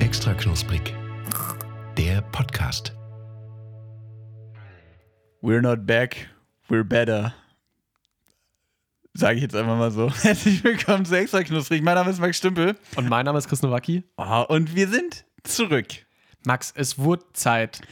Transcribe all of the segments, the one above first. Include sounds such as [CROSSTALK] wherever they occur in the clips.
Extra knusprig. Der Podcast. We're not back, we're better. Sage ich jetzt einfach mal so. [LAUGHS] Herzlich willkommen zu Extra Knusprig. Mein Name ist Max Stümpel. Und mein Name ist Chris Nowacki. Oh, und wir sind zurück. Max, es wurde Zeit.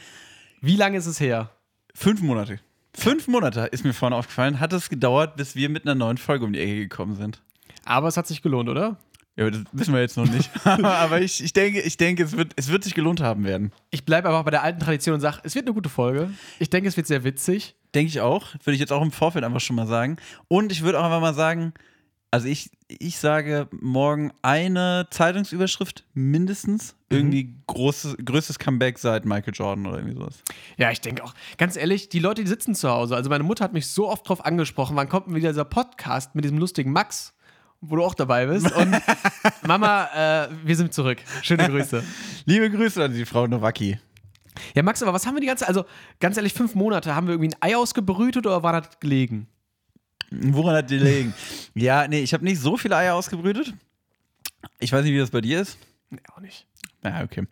Wie lange ist es her? Fünf Monate. Fünf Monate ist mir vorhin aufgefallen, hat es gedauert, bis wir mit einer neuen Folge um die Ecke gekommen sind. Aber es hat sich gelohnt, oder? Ja, das wissen wir jetzt noch nicht. [LAUGHS] aber ich, ich denke, ich denke es, wird, es wird sich gelohnt haben werden. Ich bleibe aber bei der alten Tradition und sage, es wird eine gute Folge. Ich denke, es wird sehr witzig. Denke ich auch. Würde ich jetzt auch im Vorfeld einfach schon mal sagen. Und ich würde auch einfach mal sagen, also ich, ich sage morgen eine Zeitungsüberschrift mindestens. Irgendwie großes, größtes Comeback seit Michael Jordan oder irgendwie sowas. Ja, ich denke auch. Ganz ehrlich, die Leute, die sitzen zu Hause. Also meine Mutter hat mich so oft drauf angesprochen, wann kommt denn wieder dieser Podcast mit diesem lustigen Max, wo du auch dabei bist. Und [LAUGHS] Mama, äh, wir sind zurück. Schöne Grüße. [LAUGHS] Liebe Grüße an die Frau Nowacki. Ja, Max, aber was haben wir die ganze also ganz ehrlich, fünf Monate, haben wir irgendwie ein Ei ausgebrütet oder war das gelegen? Woran hat die gelegen? [LAUGHS] ja, nee, ich habe nicht so viele Eier ausgebrütet. Ich weiß nicht, wie das bei dir ist. Nee, auch nicht. Ja, okay.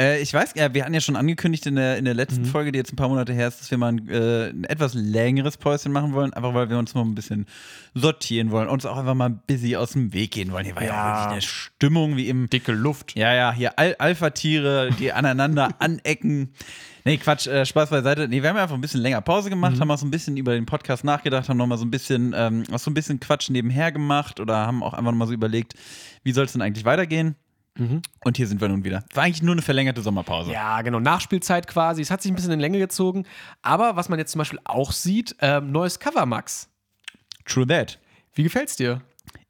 Äh, ich weiß, ja, wir hatten ja schon angekündigt in der, in der letzten Mhm. Folge, die jetzt ein paar Monate her ist, dass wir mal ein, äh, ein etwas längeres Päuschen machen wollen, einfach weil wir uns noch ein bisschen sortieren wollen, uns auch einfach mal busy aus dem Weg gehen wollen. Hier war ja, Ja. auch wirklich eine Stimmung wie im. Dicke Luft. Ja, ja, hier Al Alpha-Tiere, die aneinander [LAUGHS] anecken. Nee, Quatsch, äh, Spaß beiseite. Nee, wir haben ja einfach ein bisschen länger Pause gemacht, haben auch so ein bisschen über den Podcast nachgedacht, haben nochmal so ein bisschen, ähm, auch so ein bisschen Quatsch nebenher gemacht oder haben auch einfach nochmal so überlegt, wie soll es denn eigentlich weitergehen? Und hier sind wir nun wieder. War eigentlich nur eine verlängerte Sommerpause. Ja, genau, Nachspielzeit quasi. Es hat sich ein bisschen in Länge gezogen. Aber was man jetzt zum Beispiel auch sieht, ähm, neues Cover, Max. True that. Wie gefällt's dir?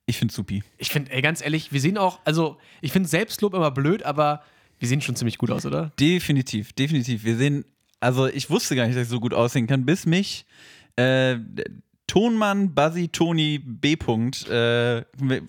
Ich finde supi. Ich finde, ey, ganz ehrlich, wir sehen auch, also ich finde Selbstlob immer blöd, aber wir sehen schon ziemlich gut aus, oder? Definitiv, definitiv. Wir sehen, also ich wusste gar nicht, dass ich so gut aussehen kann, bis mich äh, Tonmann Buzzy Toni B. -Punkt, äh,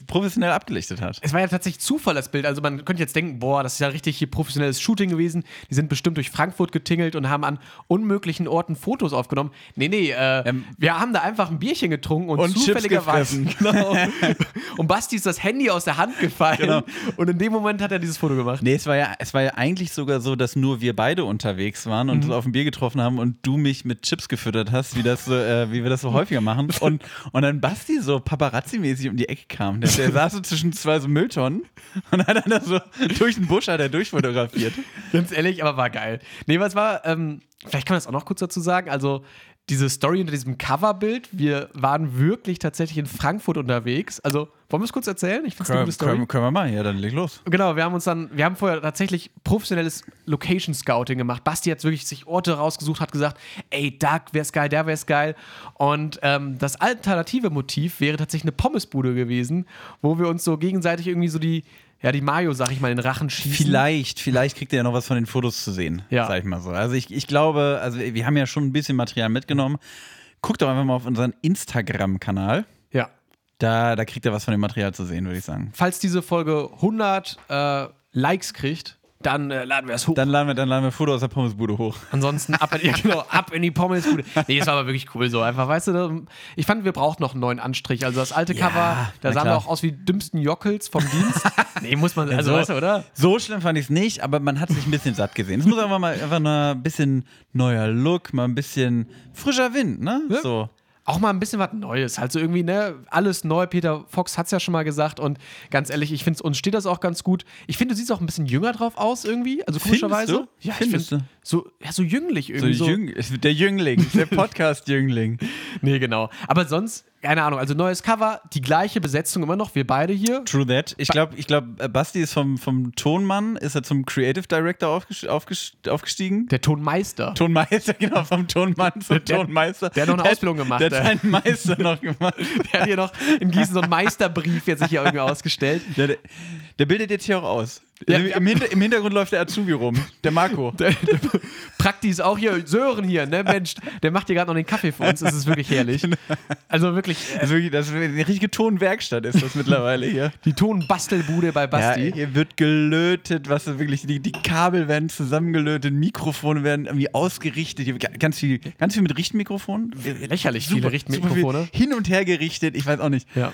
professionell abgelichtet hat. Es war ja tatsächlich Zufall, das Bild. Also man könnte jetzt denken, boah, das ist ja richtig hier professionelles Shooting gewesen. Die sind bestimmt durch Frankfurt getingelt und haben an unmöglichen Orten Fotos aufgenommen. Nee, nee, äh, Ähm, wir haben da einfach ein Bierchen getrunken und, und zufälligerweise. [LAUGHS] Genau. [LAUGHS] und Basti ist das Handy aus der Hand gefallen. Genau. Und in dem Moment hat er dieses Foto gemacht. Nee, es war, ja, es war ja eigentlich sogar so, dass nur wir beide unterwegs waren und uns auf ein Bier getroffen haben und du mich mit Chips gefüttert hast, wie, das äh, wie wir das so häufiger machen. Und, und dann Basti so paparazzi-mäßig um die Ecke kam. Der, der saß so zwischen zwei so Mülltonnen und hat dann da so durch den Busch hat er durchfotografiert. Ganz ehrlich, aber war geil. Nee, was war, ähm, vielleicht kann man das auch noch kurz dazu sagen. Also, diese Story unter diesem Coverbild, wir waren wirklich tatsächlich in Frankfurt unterwegs. Also, wollen wir es kurz erzählen? Ich finde es eine gute Story. können wir mal, ja, dann leg los. Genau, wir haben uns dann, wir haben vorher tatsächlich professionelles Location Scouting gemacht. Basti hat wirklich sich Orte rausgesucht, hat gesagt, ey, da wär's geil, da wär's geil. Und ähm, das alternative Motiv wäre tatsächlich eine Pommesbude gewesen, wo wir uns so gegenseitig irgendwie so die, ja, die Mayo, sag ich mal, in den Rachen schießen. Vielleicht, vielleicht kriegt ihr ja noch was von den Fotos zu sehen, Ja. sag ich mal so. Also ich, ich glaube, also wir haben ja schon ein bisschen Material mitgenommen. Guckt doch einfach mal auf unseren Instagram-Kanal. Da, da kriegt ihr was von dem Material zu sehen, würde ich sagen. Falls diese Folge 100 äh, Likes kriegt, dann äh, laden wir es hoch. Dann laden wir, dann laden wir Foto aus der Pommesbude hoch. Ansonsten ab in, ja, [LAUGHS] genau, ab in die Pommesbude. Nee, es war aber wirklich cool so. Einfach, weißt du, ich fand, wir brauchten noch einen neuen Anstrich. Also das alte Ja, Cover, da sahen wir auch aus wie die dümmsten Jockels vom Dienst. [LAUGHS] nee, muss man, also so, weißt du, oder? So schlimm fand ich es nicht, aber man hat sich ein bisschen satt gesehen. Es muss einfach mal einfach ein bisschen neuer Look, mal ein bisschen frischer Wind, ne? Ja. So. Auch mal ein bisschen was Neues. Halt so irgendwie, ne, alles neu. Peter Fox hat es ja schon mal gesagt. Und ganz ehrlich, ich finde, uns steht das auch ganz gut. Ich finde, du siehst auch ein bisschen jünger drauf aus irgendwie. Also Findest komischerweise. du? Ja, ich finde, so, ja, so jünglich So, irgendwie. So, Jüng, der Jüngling, der [LAUGHS] Podcast-Jüngling. Nee, genau. Aber sonst, keine Ahnung, also neues Cover, die gleiche Besetzung immer noch, wir beide hier. True that. Ich glaube, ich glaub, Basti ist vom, vom Tonmann, ist er zum Creative Director aufges- aufges- aufgestiegen. Der Tonmeister. Tonmeister, [LAUGHS] genau, vom Tonmann zum Der- Tonmeister. der hat noch eine Ausbildung gemacht, Der hat ey. seinen Meister noch gemacht. [LAUGHS] Der hat hier noch in Gießen so einen Meisterbrief jetzt sich hier irgendwie ausgestellt. Der, der, der bildet jetzt hier auch aus. Im, ja. im, Hinter, Im Hintergrund läuft der Azubi rum, der Marco. [LAUGHS] Der, der Prakti ist auch hier, Sören hier, ne Mensch, der macht hier gerade noch den Kaffee für uns, das ist wirklich herrlich. Also wirklich wirklich Das ist wirklich das ist eine richtige Tonwerkstatt ist das mittlerweile hier. [LAUGHS] die Tonbastelbude bei Ja, Basti. hier wird gelötet, was ist wirklich, die, die Kabel werden zusammengelötet, Mikrofone werden irgendwie ausgerichtet, hier ganz viel, ganz viel mit Richtmikrofonen. Lächerlich viele Richtmikrofone. super viel Hin und her gerichtet, ich weiß auch nicht. Ja.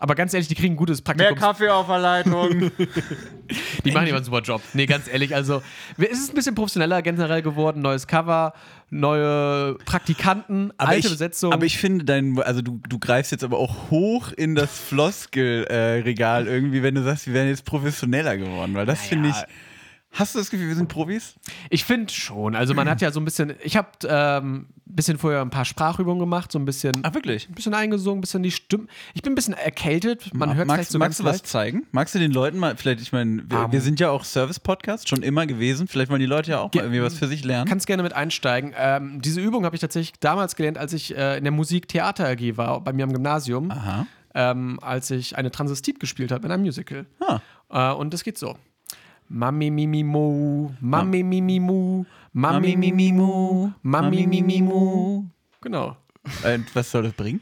Aber ganz ehrlich, die kriegen ein gutes Praktikum. Kaffee auf der Leitung. [LAUGHS] Die machen immer einen super Job. Nee, ganz ehrlich, also es ist ein bisschen professioneller generell geworden. Neues Cover, neue Praktikanten, alte ich, Besetzung. Aber ich finde dein, also du, du greifst jetzt aber auch hoch in das Floskel-Regal irgendwie, wenn du sagst, wir wären jetzt professioneller geworden, weil das finde ich. Hast du das Gefühl, wir sind Profis? Ich finde schon. Also man hat ja so ein bisschen, ich habe ähm, ein bisschen vorher ein paar Sprachübungen gemacht, so ein bisschen, Ach, wirklich? ein bisschen eingesungen, ein bisschen die Stimme. Ich bin ein bisschen erkältet. Man hört magst, so magst du was leicht. zeigen? Magst du den Leuten mal, vielleicht, ich meine, wir, Ähm. wir sind ja auch Service-Podcast, schon immer gewesen. Vielleicht wollen die Leute ja auch mal irgendwie was für sich lernen. Kannst gerne mit einsteigen. Ähm, diese Übung habe ich tatsächlich damals gelernt, als ich äh, in der Musik-Theater AG war, bei mir am Gymnasium, Aha. ähm, als ich eine Transistit gespielt habe in einem Musical. Ah. Äh, und das geht so. Mami Mimi Mo, Mami Mimi Mu, Mami Mimi Mu, Mami Mimi Mu. Genau. Und was soll das bringen?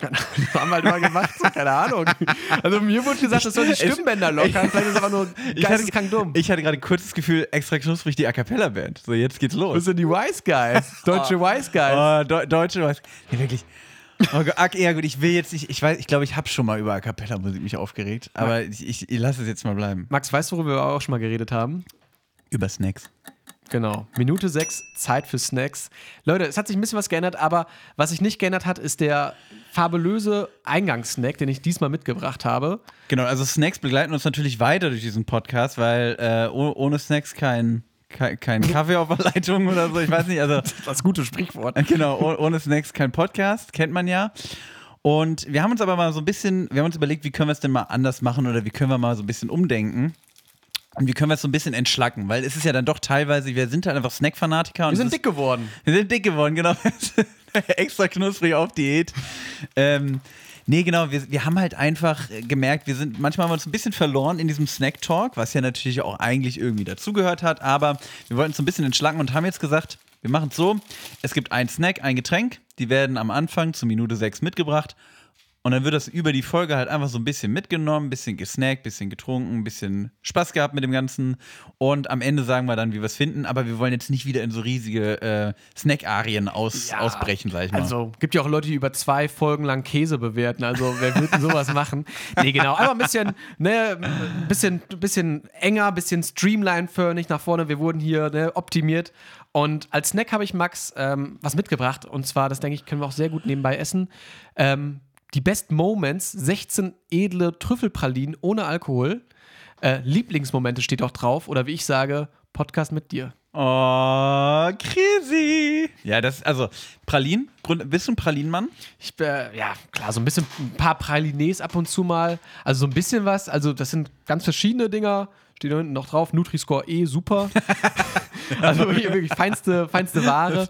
Das haben wir halt mal gemacht, so, keine Ahnung. Also mir wurde gesagt, das soll die Stimmbänder lockern. Vielleicht ist es aber nur [LAUGHS] geisteskrank dumm. ich hatte gerade kurz das Gefühl, extra knusprig die A Cappella-Band. So, jetzt geht's Das los. sind die Wise Guys, deutsche Wise Guys. Oh, Deu Deutsche was. Nee, wirklich. Oh Gott, ja gut, ich will jetzt nicht, ich weiß, ich glaube, ich habe schon mal über A Cappella-Musik mich aufgeregt, aber ich, ich, ich lasse es jetzt mal bleiben. Max, weißt du, worüber wir auch schon mal geredet haben? Über Snacks. Genau. Minute 6, Zeit für Snacks. Leute, es hat sich ein bisschen was geändert, aber was sich nicht geändert hat, ist der fabulöse Eingangssnack, den ich diesmal mitgebracht habe. Genau, also Snacks begleiten uns natürlich weiter durch diesen Podcast, weil äh, oh- ohne Snacks kein, kein, kein Kaffee auf der Leitung oder so, ich weiß nicht, also [LAUGHS] Das gute Sprichwort. [LAUGHS] genau, oh- ohne Snacks kein Podcast, kennt man ja. Und wir haben uns aber mal so ein bisschen, wir haben uns überlegt, wie können wir es denn mal anders machen oder wie können wir mal so ein bisschen umdenken. Und wie können wir es so ein bisschen entschlacken? Weil es ist ja dann doch teilweise, wir sind halt einfach Snack-Fanatiker. und Wir sind dick geworden. wir sind dick geworden, genau. [LAUGHS] Extra knusprig auf Diät. Ähm, nee, genau, wir, wir haben halt einfach äh, gemerkt, wir sind, manchmal haben wir uns ein bisschen verloren in diesem Snack-Talk, was ja natürlich auch eigentlich irgendwie dazugehört hat, aber wir wollten so ein bisschen entschlacken und haben jetzt gesagt, wir machen es so, es gibt ein Snack, ein Getränk, die werden am Anfang zur Minute 6 mitgebracht und dann wird das über die Folge halt einfach so ein bisschen mitgenommen, ein bisschen gesnackt, ein bisschen getrunken, ein bisschen Spaß gehabt mit dem Ganzen. Und am Ende sagen wir dann, wie wir es finden. Aber wir wollen jetzt nicht wieder in so riesige äh, Snack-Arien aus, Ja, ausbrechen, sag ich mal. Also, gibt ja auch Leute, die über zwei Folgen lang Käse bewerten. Also, wer würde denn sowas machen? [LAUGHS] Nee, genau. Aber ein bisschen, ne, ein bisschen, bisschen enger, ein bisschen streamline-förmig nach vorne. Wir wurden hier ne, optimiert. Und als Snack habe ich Max ähm, was mitgebracht. Und zwar, das denke ich, können wir auch sehr gut nebenbei essen. Ähm, die Best Moments, 16 edle Trüffelpralinen ohne Alkohol. Äh, Lieblingsmomente steht auch drauf. Oder wie ich sage, Podcast mit dir. Oh, crazy. Ja, das, also, Pralinen, Grund, bist du ein Pralinenmann? Ich, äh, ja, klar, so ein bisschen, ein paar Pralines ab und zu mal. Also so ein bisschen was. Also das sind ganz verschiedene Dinger. Steht da hinten noch drauf. Nutri-Score E, super. [LAUGHS] also wirklich, wirklich feinste, feinste Ware.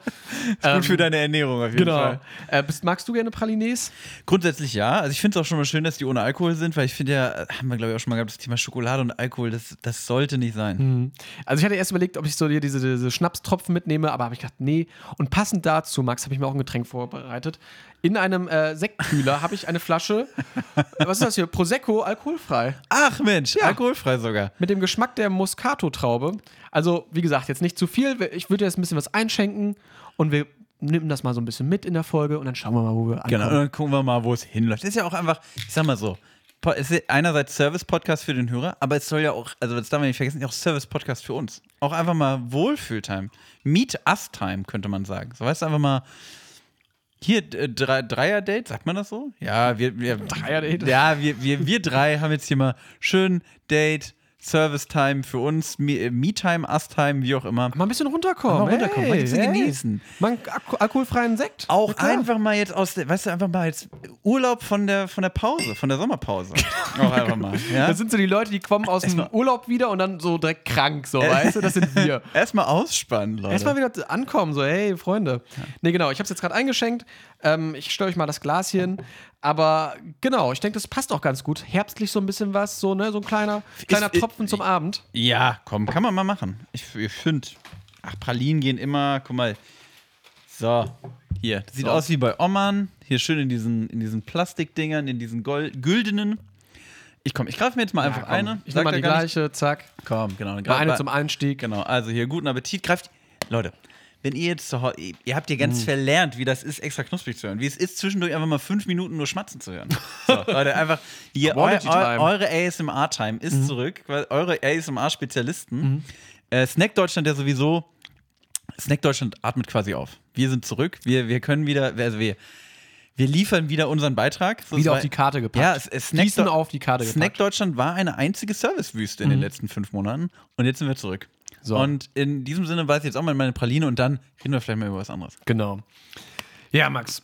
Gut für deine Ernährung auf jeden Genau. Fall. Äh, bist, magst du gerne Pralines? Grundsätzlich ja. Also ich finde es auch schon mal schön, dass die ohne Alkohol sind, weil ich finde ja, äh, haben wir glaube ich auch schon mal gehabt, das Thema Schokolade und Alkohol, das, das sollte nicht sein. Also ich hatte erst überlegt, ob ich so hier diese, diese Schnapstropfen mitnehme, aber habe ich gedacht, nee. Und passend dazu, Max, habe ich mir auch ein Getränk vorbereitet. In einem äh, Sektkühler habe ich eine Flasche, [LAUGHS] was ist das hier? Prosecco, alkoholfrei. Ach Mensch, alkoholfrei sogar. Mit dem Geschmack der Moscato-Traube. Also, wie gesagt, jetzt nicht zu viel. Ich würde jetzt ein bisschen was einschenken und wir nehmen das mal so ein bisschen mit in der Folge und dann schauen wir mal, wo wir ankommen. Genau, und dann gucken wir mal, wo es hinläuft. Das ist ja auch einfach, ich sag mal so, es ist einerseits Service-Podcast für den Hörer, aber es soll ja auch, also das darf man nicht vergessen, auch Service-Podcast für uns. Auch einfach mal Wohlfühltime. Meet-Us-Time, könnte man sagen. So weißt du, einfach mal hier, äh, Dre- Dreier-Date, sagt man das so? Ja, wir, wir Dreier-Date? Ja, wir, wir, wir drei haben jetzt hier mal schön Date, Service-Time für uns, Me- äh, Me-Time, Us-Time, wie auch immer. Mal ein bisschen runterkommen. Mal runterkommen, mal ein bisschen genießen. Mal einen alko alkoholfreien Sekt. Auch einfach mal jetzt aus der, weißt du, einfach mal jetzt Urlaub von der, von der Pause, von der Sommerpause. [LAUGHS] Auch einfach mal. Ja? Das sind so die Leute, die kommen aus dem Urlaub wieder und dann so direkt krank, so, weißt du? Das sind wir. [LAUGHS] Erstmal ausspannen, Leute. Erstmal wieder ankommen, so, hey, Freunde. Nee, genau, ich habe es jetzt gerade eingeschenkt. Ähm, ich stelle euch mal das Glas hier hin. Aber genau, ich denke, das passt auch ganz gut. Herbstlich so ein bisschen was, so, ne, so ein kleiner, kleiner Ist- Tropfen zum Abend. ja, komm, kann man mal machen. Ich, ich finde, ach, Pralinen gehen immer, guck mal. So, Hier, das sieht So. aus wie bei Oman. Hier schön in diesen, in diesen Plastikdingern, in diesen Gold, güldenen. Ich komm, ich greife mir jetzt mal einfach Ja, eine. Ich nehme mal die gar nicht- gleiche, zack. Komm, genau. Mal eine zum Einstieg. Genau, also hier guten Appetit. Greift. Leute, wenn ihr jetzt zu Hause, ihr habt ja Mm. ganz verlernt, wie das ist, extra knusprig zu hören. Wie es ist, zwischendurch einfach mal fünf Minuten nur schmatzen zu hören. So, [LAUGHS] Leute, einfach hier, eu, eu, eure ASMR-Time ist zurück, weil eure ASMR-Spezialisten. Äh, Snack Deutschland ja sowieso. Snack Deutschland atmet quasi auf. Wir sind zurück. Wir, wir können wieder, also wir, wir liefern wieder unseren Beitrag. So, es Wieder war- auf die Karte gepackt. Ja, es, es Snack, auf die Karte Snack gepackt. Mhm. Deutschland war eine einzige Servicewüste in den letzten fünf Monaten und jetzt sind wir zurück. So. Und in diesem Sinne weiß ich jetzt auch mal meine Praline und dann reden wir vielleicht mal über was anderes. Genau. Ja, Max.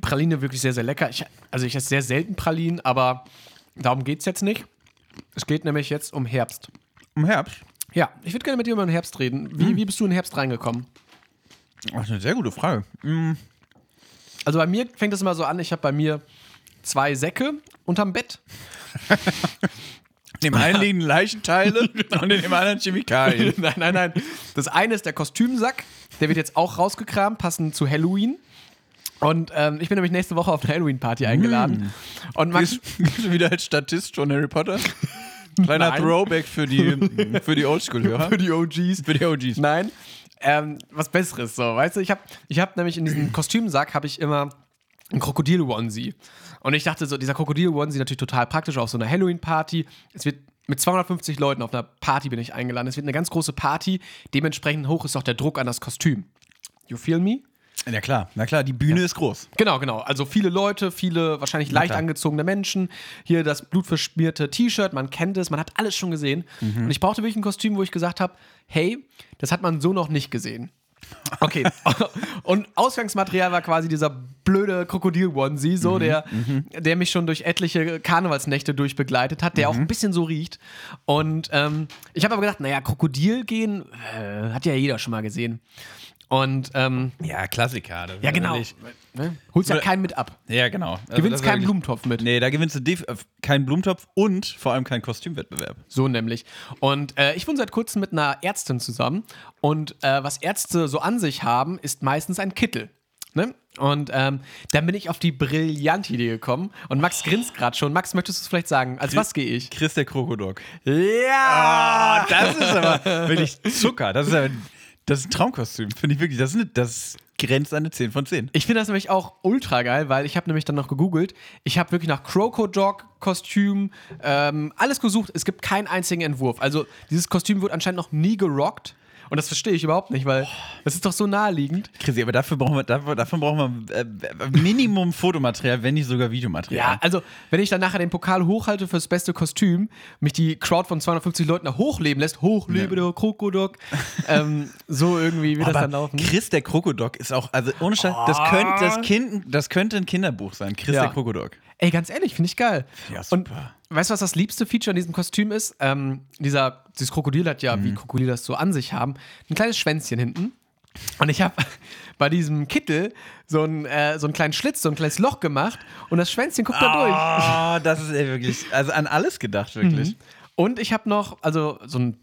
Praline wirklich sehr, sehr lecker. Ich, also ich esse sehr selten Pralinen, aber darum geht es jetzt nicht. Es geht nämlich jetzt um Herbst. Im Herbst? Ja, ich würde gerne mit dir über den Herbst reden. Wie, wie bist du in den Herbst reingekommen? Das ist eine sehr gute Frage. Also bei mir fängt es immer so an, ich habe bei mir zwei Säcke unterm Bett. In [LAUGHS] dem einen liegen Leichenteile [LAUGHS] und in dem anderen Chemikalien. [LAUGHS] nein, nein, nein. Das eine ist der Kostümsack. Der wird jetzt auch rausgekramt, passend zu Halloween. Und ähm, ich bin nämlich nächste Woche auf eine Halloween-Party eingeladen. Und Max, Bist bist du wieder als Statist von Harry Potter? Kleiner Nein. Throwback für die, für die Oldschool-Hörer. für die OGs. Für die OGs. Nein, ähm, was Besseres so, weißt du? Ich habe ich hab nämlich in diesem Kostümsack habe ich immer ein Krokodil-Onesie. Und ich dachte so, dieser Krokodil-Onesie natürlich total praktisch auf so einer Halloween-Party. Es wird mit 250 Leuten auf einer Party bin ich eingeladen. Es wird eine ganz große Party. Dementsprechend hoch ist auch der Druck an das Kostüm. You feel me? Ja klar, na klar, die Bühne ist groß. Genau, genau. Also viele Leute, viele wahrscheinlich leicht klar. angezogene Menschen. Hier das blutverschmierte T-Shirt, man kennt es, man hat alles schon gesehen. Und ich brauchte wirklich ein Kostüm, wo ich gesagt habe, hey, das hat man so noch nicht gesehen. Okay. [LAUGHS] Und Ausgangsmaterial war quasi dieser blöde Krokodil-Onesie, so, der, der mich schon durch etliche Karnevalsnächte durchbegleitet hat, der auch ein bisschen so riecht. Und ähm, ich habe aber gedacht, naja, Krokodil gehen, äh, hat ja jeder schon mal gesehen. Und ähm, Ja, Klassiker. das ja, genau. wirklich- Ne? Holst ja keinen mit ab. Ja, genau. Also Gewinnst keinen wirklich- Blumentopf mit. Nee, da gewinnst du äh, keinen Blumentopf und vor allem keinen Kostümwettbewerb. So nämlich. Und äh, ich wohne seit kurzem mit einer Ärztin zusammen. Und äh, was Ärzte so an sich haben, ist meistens ein Kittel. Ne? Und ähm, dann bin ich auf die brillante Idee gekommen. Und Max grinst gerade schon. Max, möchtest du es vielleicht sagen? Als was gehe ich? Chris der Krokodok. Ja! Ah, das ist aber wirklich Zucker. Das ist, aber, das ist ein Traumkostüm, finde ich wirklich. Das, ist eine, das grenzt an eine 10 von 10. Ich finde das nämlich auch ultra geil, weil ich habe nämlich dann noch gegoogelt. Ich habe wirklich nach Crocodog-Kostüm ähm, alles gesucht. Es gibt keinen einzigen Entwurf. Also dieses Kostüm wird anscheinend noch nie gerockt. Und das verstehe ich überhaupt nicht, weil das ist doch so naheliegend. Chrissy, aber dafür brauchen wir, dafür, davon brauchen wir äh, Minimum Fotomaterial, wenn nicht sogar Videomaterial. Ja, also wenn ich dann nachher den Pokal hochhalte fürs beste Kostüm, mich die Crowd von 250 Leuten da hochleben lässt, hochlebe der Krokodok, ähm, so irgendwie wird das dann laufen. Chris der Krokodok ist auch, also ohne Scheiß, das, könnte, das, kind, das könnte ein Kinderbuch sein. Chris Ja. der Krokodok. Ey, ganz ehrlich, finde ich geil. Ja, Und super. weißt du, was das liebste Feature an diesem Kostüm ist? Ähm, dieser, dieses Krokodil hat ja, wie Mhm. Krokodile das so an sich haben, ein kleines Schwänzchen hinten. Und ich habe [LAUGHS] bei diesem Kittel so einen, äh, so einen kleinen Schlitz, so ein kleines Loch gemacht und das Schwänzchen guckt da durch. Ah, [LAUGHS] das ist ey, wirklich, also an alles gedacht, wirklich. Mhm. Und ich habe noch, also so ein,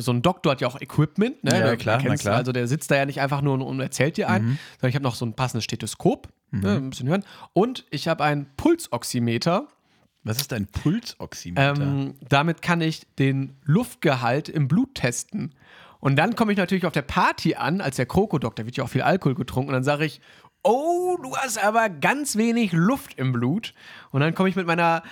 so ein Doktor hat ja auch Equipment, ne? Ja, klar, klar. Also der sitzt da ja nicht einfach nur und, und erzählt dir ein, sondern ich habe noch so ein passendes Stethoskop, Mhm. ne, ein bisschen hören. Und ich habe einen Pulsoximeter. Was ist ein Pulsoximeter? Ähm, damit kann ich den Luftgehalt im Blut testen. Und dann komme ich natürlich auf der Party an, als der Krokodok, da wird ja auch viel Alkohol getrunken. Und dann sage ich, oh, du hast aber ganz wenig Luft im Blut. Und dann komme ich mit meiner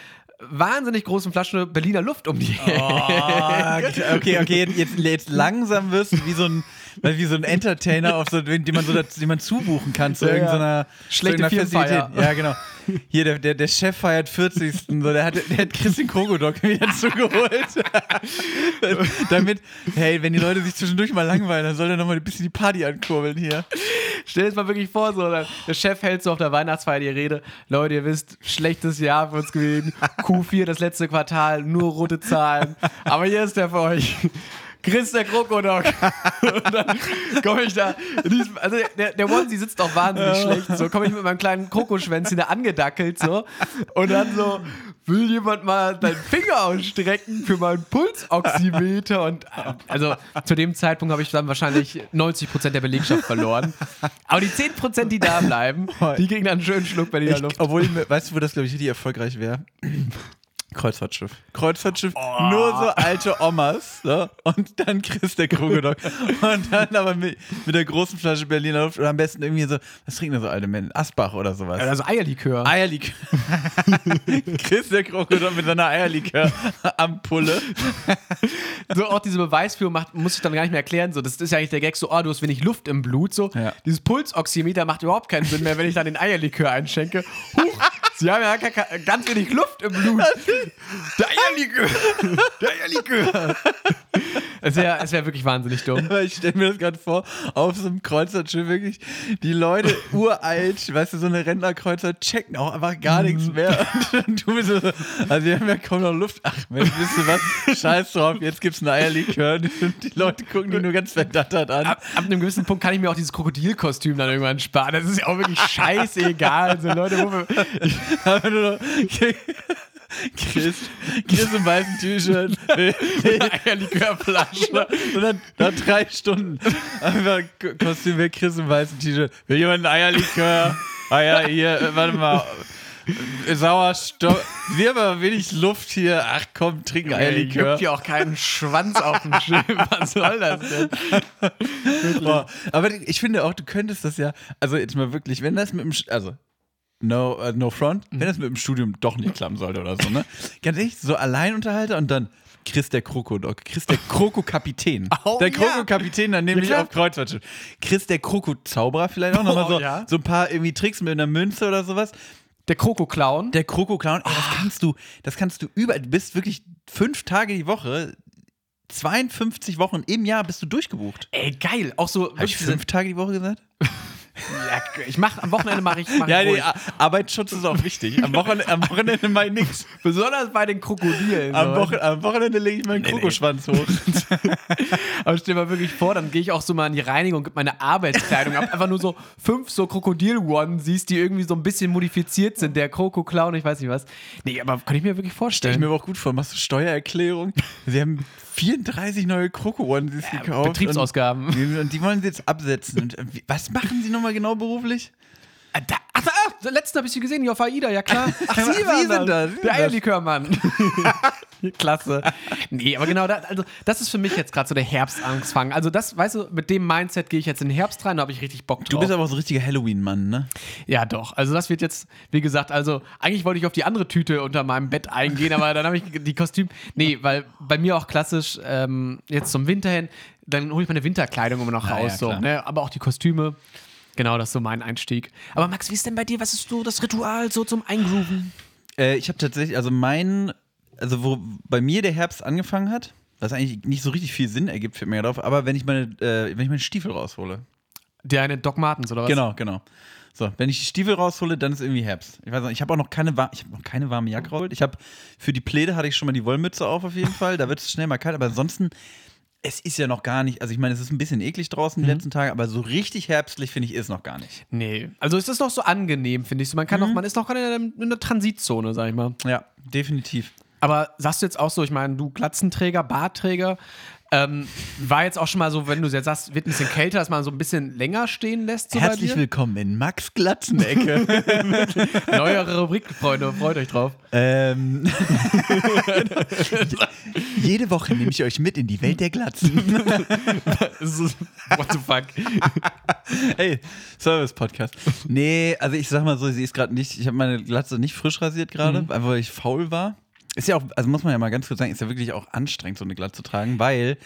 wahnsinnig großen Flasche Berliner Luft um die [LAUGHS] Ah, okay, okay, jetzt, jetzt, langsam wirst du wie so ein, wie so ein Entertainer, auf so, den, man so, den man zubuchen kann zu Ja, irgendeiner Schlechte zu irgendeiner Firmenfeier. Festivität. Ja, genau. Hier, der, der, der Chef feiert 40. So, der, hat, der hat Christian Krokodok wieder zugeholt. [LAUGHS] Damit, hey, wenn die Leute sich zwischendurch mal langweilen, dann soll er nochmal ein bisschen die Party ankurbeln hier. Stell dir das mal wirklich vor, so, der der Chef hält so auf der Weihnachtsfeier die Rede. Leute, ihr wisst, schlechtes Jahr für uns gewesen. Q4, das letzte Quartal, nur rote Zahlen. Aber hier ist der für euch. Chris der Krokodok. Und dann komme ich da. Diesem, also der, der Onesie sitzt auch wahnsinnig schlecht. So komme ich mit meinem kleinen Krokoschwänzchen da angedackelt so. Und dann so will jemand mal deinen Finger ausstrecken für meinen Pulsoximeter? Und also zu dem Zeitpunkt habe ich dann wahrscheinlich 90% der Belegschaft verloren. Aber die 10%, die da bleiben, die kriegen dann einen schönen Schluck bei der Ich, Luft. obwohl, ich, weißt du, wo das, glaube ich, richtig erfolgreich wäre? Kreuzfahrtschiff. Kreuzfahrtschiff, nur so alte Omas, ne? und dann Chris der Krokodok. Und dann aber mit, mit der großen Flasche Berliner Luft oder am besten irgendwie so, was trinken da so alte Menschen? Asbach oder sowas. Also Eierlikör. Eierlikör. [LAUGHS] Chris der Krokodok mit seiner Eierlikör-Ampulle. so auch diese Beweisführung macht, muss ich dann gar nicht mehr erklären. So, das ist ja eigentlich der Gag, so, oh, du hast wenig Luft im Blut. So, Ja. dieses Pulsoximeter macht überhaupt keinen Sinn mehr, wenn ich dann den Eierlikör einschenke. Huch, sie haben ja ganz wenig Luft im Blut. Der Eierlikör. Der Eierlikör. Es wäre es wär wirklich wahnsinnig dumm. Aber [LAUGHS] ich stelle mir das gerade vor, auf so einem Kreuzfahrtschiff wirklich, die Leute uralt, [LAUGHS] weißt du, so eine Rentnerkreuzer checken auch einfach gar nichts mehr. Und du bist so, also wir haben ja kaum noch Luft. Ach Mensch, wisst ihr was? Scheiß drauf, jetzt gibt's ein Eierlikör. Die, [LAUGHS] die Leute gucken die nur ganz verdattert an. Ab, ab einem gewissen Punkt kann ich mir auch dieses Krokodilkostüm dann irgendwann sparen. Das ist ja auch wirklich scheißegal. So Leute, wo wir, noch, Chris, Chris im weißen T-Shirt, Eierlikörflasche. und dann nach drei Stunden einfach Kostüm weg, Chris im weißen T-Shirt. Will jemand ein Eierlikör? Ah ja, hier, äh, warte mal. Sauerstoff. Wir haben aber wenig Luft hier. Ach komm, trink Ey, Eierlikör. juckt ja auch keinen Schwanz auf dem Schiff. [LAUGHS] Was soll das denn? Boah, aber ich finde auch, du könntest das ja, also jetzt mal wirklich, wenn das mit dem, also no, äh, no front, wenn das mit dem Studium doch nicht klappen sollte oder so, ne? Ganz ehrlich, so Alleinunterhalter und dann Chris der Krokodok, Chris der Krokokapitän. [LAUGHS] Oh, der. Krokokapitän, dann nehme Ja, ich auf Kreuzfahrtschiff. Chris der Krokozauberer vielleicht auch nochmal Oh, so, ja. so ein paar irgendwie Tricks mit einer Münze oder sowas. Der Kroko-Clown. Der Kroko-Clown, ey, das kannst du, das kannst du über, du bist wirklich fünf Tage die Woche, 52 Wochen im Jahr bist du durchgebucht. Ey, geil. Auch so. Habe ich fünf Tage die Woche gesagt? [LAUGHS] Ja, ich mach am Wochenende mache ich. Mach Ja, nee, Arbeitsschutz ist auch wichtig. Am Wochenende, am Wochenende mache ich nichts. Besonders bei den Krokodilen. Am, so. Wochen, am Wochenende lege ich meinen Nee, nee. Krokoschwanz hoch. [LAUGHS] Aber stell dir mal wirklich vor, dann gehe ich auch so mal in die Reinigung, gebe meine Arbeitskleidung ab. Einfach nur so fünf so Krokodil-Onesies, die irgendwie so ein bisschen modifiziert sind. Der Kroko-Clown, ich weiß nicht was. Nee, aber kann ich mir wirklich Stell ich vorstellen. mir aber auch gut vor. Machst du Steuererklärung? Sie haben 34 neue Kroko-Onesies gekauft. Betriebsausgaben. Und, und die wollen sie jetzt absetzen. Und, äh, was machen sie nochmal genau beruflich? Ah, da, ach, da, ach, letzten habe ich sie gesehen, hier auf AIDA, ja klar. [LAUGHS] Ach, Sie waren sind das, Sie Der das. Eierlikörmann. [LAUGHS] Klasse. Nee, aber genau, da, also das ist für mich jetzt gerade so der Herbstangstfang. Also das, weißt du, mit dem Mindset gehe ich jetzt in den Herbst rein, da habe ich richtig Bock drauf. Du bist aber auch so ein richtiger Halloween-Mann, ne? Ja, doch. Also das wird jetzt, wie gesagt, also eigentlich wollte ich auf die andere Tüte unter meinem Bett eingehen, aber dann habe ich die Kostüm. Nee, weil bei mir auch klassisch ähm, jetzt zum Winter hin, dann hole ich meine Winterkleidung immer noch Ja, raus. ja, so, ne? Aber auch die Kostüme. Genau, das ist so mein Einstieg. Aber Max, wie ist denn bei dir? Was ist so das Ritual so zum Eingrooven? Äh, ich habe tatsächlich, also mein, also wo bei mir der Herbst angefangen hat, was eigentlich nicht so richtig viel Sinn ergibt, fällt mir drauf, aber wenn ich meine, äh, wenn ich meine Stiefel raushole. Deine Doc Martens oder was? Genau, genau. So, wenn ich die Stiefel raushole, dann ist irgendwie Herbst. Ich weiß nicht, ich habe auch noch keine, ich habe noch keine warme Jacke rausgeholt. Ich habe für die Pläde hatte ich schon mal die Wollmütze auf auf jeden Fall. Da wird es schnell mal kalt, aber ansonsten es ist ja noch gar nicht, also ich meine, es ist ein bisschen eklig draußen die letzten Tage, aber so richtig herbstlich finde ich ist noch gar nicht. Nee. Also es ist noch so angenehm, finde ich. So, man kann noch, man ist noch gerade in, in der Transitzone, sag ich mal. Ja, definitiv. Aber sagst du jetzt auch so, ich meine, du Glatzenträger, Bartträger, ähm, war jetzt auch schon mal so, wenn du jetzt sagst, wird ein bisschen kälter, dass man so ein bisschen länger stehen lässt? So Herzlich willkommen in Max Glatzenecke. [LAUGHS] Neuere Rubrik, Freunde, freut euch drauf. ähm, [LAUGHS] jede Woche nehme ich euch mit in die Welt der Glatzen. What the fuck? Hey, Service-Podcast. Nee, also ich sag mal so, sie ist gerade nicht, ich habe meine Glatze nicht frisch rasiert gerade, Mhm. einfach weil ich faul war. Ist ja auch, also muss man ja mal ganz kurz sagen, ist ja wirklich auch anstrengend, so eine Glatze zu tragen, weil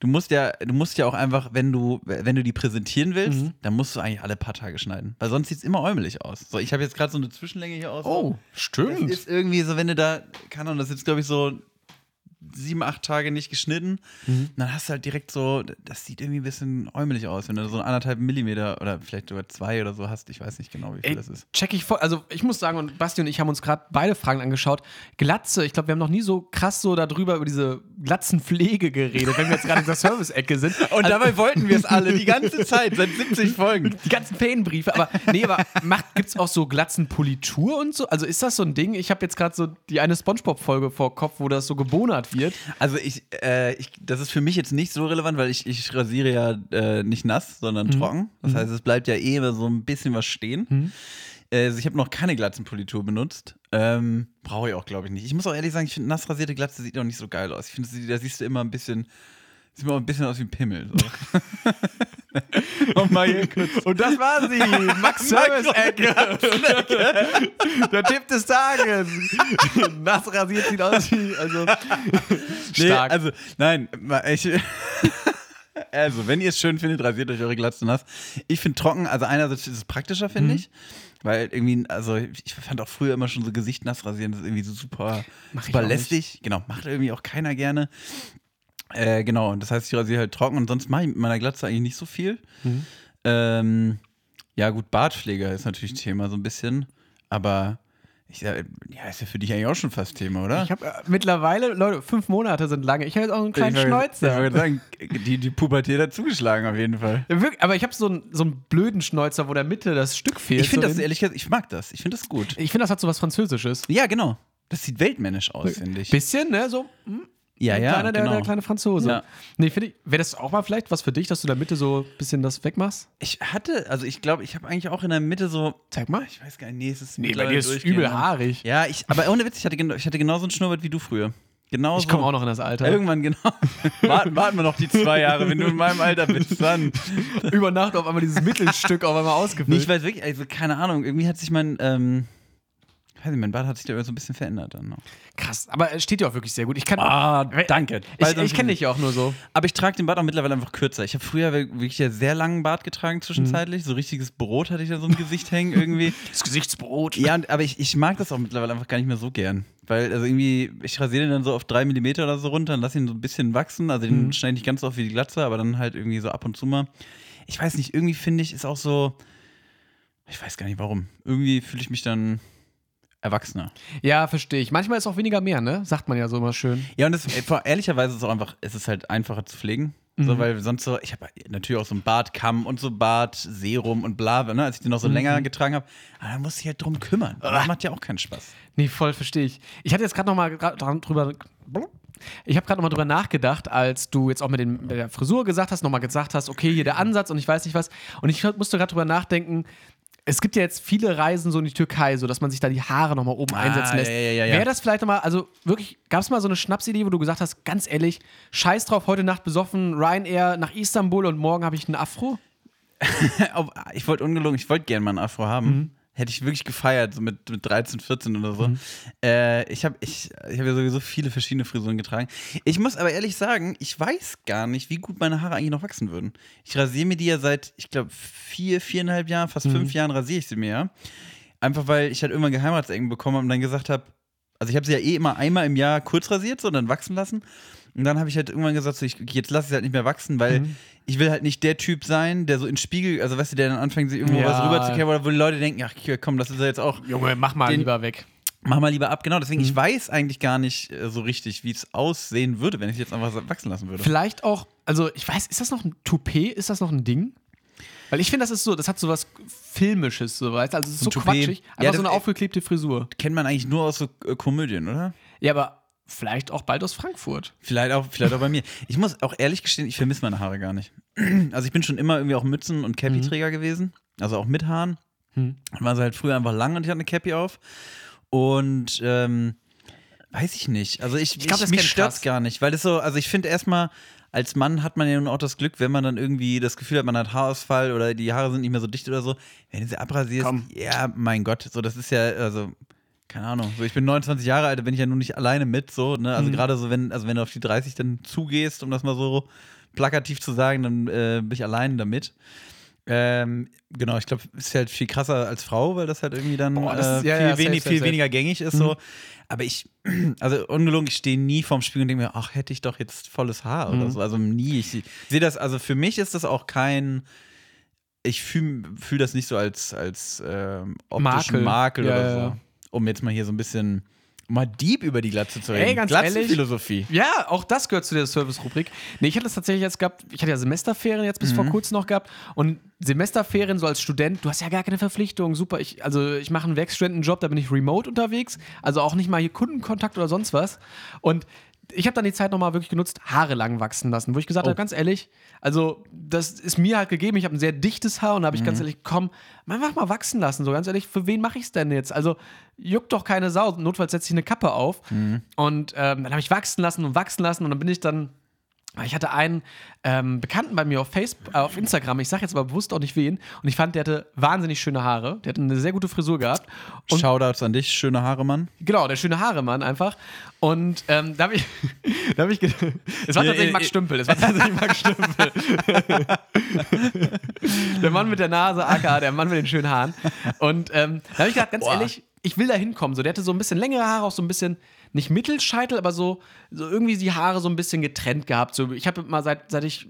du musst ja, du musst ja auch einfach, wenn du, wenn du die präsentieren willst, Mhm. dann musst du eigentlich alle paar Tage schneiden. Weil sonst sieht es immer äumelig aus. So, ich habe jetzt gerade so eine Zwischenlänge hier aus. Oh, Das stimmt. ist irgendwie so, wenn du da, keine Ahnung, das ist jetzt, glaube ich, so sieben, acht Tage nicht geschnitten. Mhm. Dann hast du halt direkt so, das sieht irgendwie ein bisschen äumelig aus, wenn du so anderthalb Millimeter oder vielleicht sogar zwei oder so hast. Ich weiß nicht genau, wie viel Ey, das ist. check ich voll. Also ich muss sagen, und Basti und ich haben uns gerade beide Fragen angeschaut. Glatze, ich glaube, wir haben noch nie so krass so darüber, über diese Glatzenpflege geredet, wenn wir jetzt gerade in der [LAUGHS] Service-Ecke sind. Und Also- dabei wollten wir es [LAUGHS] alle die ganze Zeit, seit 70 Folgen. die ganzen Fanbriefe, aber nee, aber macht, gibt's auch so Glatzenpolitur und so? Also ist das so ein Ding? Ich habe jetzt gerade so die eine Spongebob-Folge vor Kopf, wo das so gebonert wird. Also ich, äh, ich, das ist für mich jetzt nicht so relevant, weil ich, ich rasiere ja äh, nicht nass, sondern trocken. Das heißt, es bleibt ja eh immer so ein bisschen was stehen. Äh, Also ich habe noch keine Glatzenpolitur benutzt. Ähm, Brauche ich auch, glaube ich, nicht. Ich muss auch ehrlich sagen, ich finde, nass rasierte Glatze sieht auch nicht so geil aus. Ich finde, da siehst du immer ein bisschen, sieht immer ein bisschen aus wie ein Pimmel. So. [LAUGHS] Und mal hier kurz. Und das war sie, Max Service-Ecke. [LAUGHS] Der Tipp des Tages. [LAUGHS] Nass rasiert sieht aus wie, also Nee, stark. also, nein, ich. Also, wenn ihr es schön findet, rasiert euch eure Glatze nass. Ich finde trocken, also einerseits ist es praktischer, finde ich. Weil irgendwie, also ich fand auch früher immer schon so Gesicht nass rasieren, das ist irgendwie so super, super lästig. Genau, macht irgendwie auch keiner gerne. Äh, genau, und das heißt, ich rasiere halt trocken und sonst mache ich mit meiner Glatze eigentlich nicht so viel. Mhm. Ähm, ja, gut, Bartpfleger ist natürlich Thema so ein bisschen, aber ich, sag, ja, ist ja für dich eigentlich auch schon fast Thema, oder? ich habe äh, mittlerweile, Leute, fünf Monate sind lange. Ich habe jetzt auch einen kleinen ich Schnäuzer. Ich wollte sagen, die, die Pubertät hat zugeschlagen auf jeden Fall. Ja, wirklich, aber ich habe so einen, so einen blöden Schnäuzer, wo der Mitte das Stück fehlt. Ich finde so das ehrlich gesagt, ich mag das. Ich finde das gut. Ich finde, das hat so was Französisches. Ja, genau. Das sieht weltmännisch aus, finde ich. Bisschen, ne? So, hm, Ja, ein ja, kleiner, der, genau. der kleine Franzose. Ja. Nee, finde ich, wäre das auch mal vielleicht was für dich, dass du in der Mitte so ein bisschen das wegmachst? Ich hatte, also ich glaube, ich habe eigentlich auch in der Mitte so, Zeig mal. ich weiß gar nicht, nee, es ist Nee, bei dir ist übel haarig. Ja, ich, aber ohne Witz, ich hatte, genau- ich hatte genauso einen Schnurrbart wie du früher. Genau Ich komme auch noch in das Alter. Irgendwann, genau. [LAUGHS] warten, warten wir noch die zwei Jahre, wenn du in meinem Alter bist, dann. Über Nacht auf einmal dieses Mittelstück auf einmal Nee, ausgefüllt. ich weiß wirklich, also keine Ahnung, irgendwie hat sich mein, ähm, weiß nicht, mein Bart hat sich da so ein bisschen verändert dann noch. Krass, aber es steht ja auch wirklich sehr gut. Ich kann. Ah, danke. ich ich kenne dich ja auch nur so. Aber ich trage den Bart auch mittlerweile einfach kürzer. Ich habe früher wirklich einen sehr langen Bart getragen zwischenzeitlich. So richtiges Brot hatte ich da so im Gesicht hängen irgendwie. [LAUGHS] Das Gesichtsbrot. Ja, und, aber ich, ich mag das auch mittlerweile einfach gar nicht mehr so gern. Weil, also irgendwie, ich rasiere den dann so auf drei Millimeter oder so runter und lasse ihn so ein bisschen wachsen. Also den schneide ich nicht ganz so auf wie die Glatze, aber dann halt irgendwie so ab und zu mal. Ich weiß nicht, irgendwie finde ich, ist auch so. Ich weiß gar nicht warum. Irgendwie fühle ich mich dann erwachsener. Ja, verstehe ich. Manchmal ist auch weniger mehr, ne? Sagt man ja so immer schön. Ja, und das, äh, ehrlicherweise ist es auch einfach, es ist halt einfacher zu pflegen. So, Mhm. weil sonst so, ich habe natürlich auch so ein Bartkamm und so Bartserum und bla, ne, als ich den noch so Mhm. länger getragen habe. Aber da musste ich halt drum kümmern. Das macht ja auch keinen Spaß. Nee, voll verstehe ich. Ich hatte jetzt gerade noch mal gra- dran drüber. Ich habe gerade noch mal drüber nachgedacht, als du jetzt auch mit, den, mit der Frisur gesagt hast, noch mal gesagt hast, okay, hier der Ansatz und ich weiß nicht was. Und ich musste gerade drüber nachdenken. Es gibt ja jetzt viele Reisen so in die Türkei, so dass man sich da die Haare noch mal oben Ah, einsetzen lässt. ja, ja, ja, ja. Wäre das vielleicht noch mal, also wirklich, gab es mal so eine Schnapsidee, wo du gesagt hast, ganz ehrlich, scheiß drauf, heute Nacht besoffen, Ryanair nach Istanbul und morgen habe ich einen Afro? [LAUGHS] Ich wollte ungelogen, ich wollte gerne mal einen Afro haben. Mhm. Hätte ich wirklich gefeiert, so mit, mit 13, 14 oder so. Äh, ich habe ich, ich hab ja sowieso viele verschiedene Frisuren getragen. Ich muss aber ehrlich sagen, ich weiß gar nicht, wie gut meine Haare eigentlich noch wachsen würden. Ich rasiere mir die ja seit, ich glaube, vier, viereinhalb Jahren, fast Mhm. fünf Jahren rasiere ich sie mir ja. Einfach weil ich halt irgendwann Geheimratsecken bekommen habe und dann gesagt habe, also ich habe sie ja eh immer einmal im Jahr kurz rasiert, so und dann wachsen lassen. Und dann habe ich halt irgendwann gesagt, so, ich, jetzt lasse ich es halt nicht mehr wachsen, weil Mhm. ich will halt nicht der Typ sein, der so in Spiegel, also weißt du, der dann anfängt, sich irgendwo Ja. was rüberzukehren, oder wo die Leute denken, ach komm, das ist ja jetzt auch, Junge, mach mal Den- lieber weg. mach mal lieber ab. Genau, deswegen, Mhm. ich weiß eigentlich gar nicht äh, so richtig, wie es aussehen würde, wenn ich es jetzt einfach wachsen lassen würde. Vielleicht auch, also ich weiß, ist das noch ein Toupet? Ist das noch ein Ding? Weil ich finde, das ist so, das hat so was Filmisches, so weißt du? Also es ist so Ein Toupet. quatschig. Ja, Einfach das- so eine aufgeklebte Frisur. Kennt man eigentlich nur aus so äh, Komödien, oder? Ja, aber vielleicht auch bald aus Frankfurt. Vielleicht auch, vielleicht auch bei mir. Ich muss auch ehrlich gestehen, ich vermisse meine Haare gar nicht. [CLEARS THROAT] Also ich bin schon immer irgendwie auch Mützen- und Cappy-Träger gewesen. Also auch mit Haaren. Mhm. Dann war sie halt früher einfach lang und ich hatte eine Cappy auf. Und ähm, weiß ich nicht. Also ich, Ich glaub, das mich krass. gar nicht. Weil das so, also ich finde erstmal, als Mann hat man ja nun auch das Glück, wenn man dann irgendwie das Gefühl hat, man hat Haarausfall oder die Haare sind nicht mehr so dicht oder so. Wenn du sie abrasierst, Komm. ja, mein Gott, so das ist ja, also keine Ahnung. So, ich bin 29 Jahre alt, da bin ich ja nun nicht alleine mit, so, ne? Mhm. Also gerade so, wenn, also wenn du auf die 30 dann zugehst, um das mal so plakativ zu sagen, dann äh, bin ich allein damit. Ähm, genau, ich glaube, ist halt viel krasser als Frau, weil das halt irgendwie dann Boah, das äh, ja, viel, ja, wenig, safe, viel safe. Mhm. weniger gängig ist so. Aber ich, [CLEARS THROAT] also ungelogen, ich stehe nie vorm Spiegel und denke mir, ach, hätte ich doch jetzt volles Haar Mhm. oder so. Also nie. Ich sehe das, also für mich ist das auch kein. Ich fühle fühl das nicht so als, als ähm, optischen Makel. Makel, Ja, oder so. Um jetzt mal hier so ein bisschen mal deep über die Glatze zu reden. Ey, ganz ehrlich. Glatzenphilosophie. Ja, auch das gehört zu der Service-Rubrik. Nee, ich hatte es tatsächlich jetzt gehabt, ich hatte ja Semesterferien jetzt bis vor kurzem noch gehabt und Semesterferien so als Student, du hast ja gar keine Verpflichtung, super. Ich, also ich mache einen Werkstudentenjob, da bin ich remote unterwegs, also auch nicht mal hier Kundenkontakt oder sonst was. Und ich habe dann die Zeit nochmal wirklich genutzt, Haare lang wachsen lassen, wo ich gesagt Oh. habe, ganz ehrlich, also das ist mir halt gegeben, ich habe ein sehr dichtes Haar und da habe ich ganz ehrlich, komm, mach mal wachsen lassen, so ganz ehrlich, für wen mache ich es denn jetzt? Also juckt doch keine Sau, notfalls setze ich eine Kappe auf und ähm, dann habe ich wachsen lassen und wachsen lassen und dann bin ich dann ich hatte einen ähm, Bekannten bei mir auf Facebook, äh, auf Instagram, ich sage jetzt aber bewusst auch nicht wen, und ich fand, der hatte wahnsinnig schöne Haare, der hatte eine sehr gute Frisur gehabt. Und Shoutouts an dich, schöne Haare, Mann. Genau, der schöne Haaremann einfach. Und ähm, da habe ich, [LAUGHS] da hab ich gedacht, es war tatsächlich Max. Stümpel, es war tatsächlich Max Stümpel. [LAUGHS] der Mann mit der Nase, aka der Mann mit den schönen Haaren. Und ähm, da habe ich gedacht, ganz Boah. ehrlich, ich will da hinkommen. So, der hatte so ein bisschen längere Haare, auch so ein bisschen, nicht Mittelscheitel, aber so, so irgendwie die Haare so ein bisschen getrennt gehabt. So, ich habe mal seit, seit ich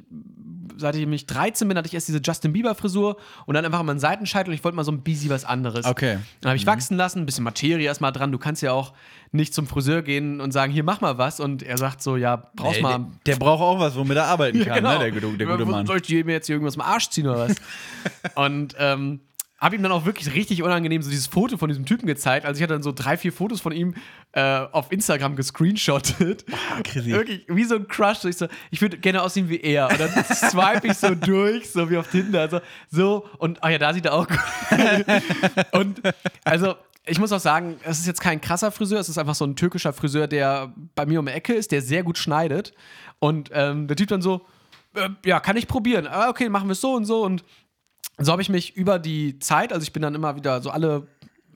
seit ich mich 13 bin, hatte ich erst diese Justin Bieber Frisur und dann einfach mal einen Seitenscheitel und ich wollte mal so ein busy was anderes. Okay. Dann habe ich wachsen lassen, ein bisschen Materie erstmal dran. Du kannst ja auch nicht zum Friseur gehen und sagen, hier mach mal was. Und er sagt so, ja, brauchst Ey, mal. der, der braucht auch was, womit er arbeiten [LAUGHS] kann, genau. ne, der, gute- der gute Mann. Soll ich dir mir jetzt hier irgendwas im Arsch ziehen oder was? [LAUGHS] und ähm, habe ihm dann auch wirklich richtig unangenehm so dieses Foto von diesem Typen gezeigt. Also ich hatte dann so drei, vier Fotos von ihm äh, auf Instagram gescreenshottet. [LAUGHS] crazy. Wirklich wie so ein Crush. Ich, so, ich würde gerne aussehen wie er. Und dann [LAUGHS] swipe ich so durch, so wie auf Tinder. Also, so und, oh ja, da sieht er auch gut. [LAUGHS] und also ich muss auch sagen, es ist jetzt kein krasser Friseur, es ist einfach so ein türkischer Friseur, der bei mir um die Ecke ist, der sehr gut schneidet. Und ähm, der Typ dann so, äh, ja, kann ich probieren. Ah, okay, machen wir es so und so. Und so habe ich mich über die Zeit, also ich bin dann immer wieder so alle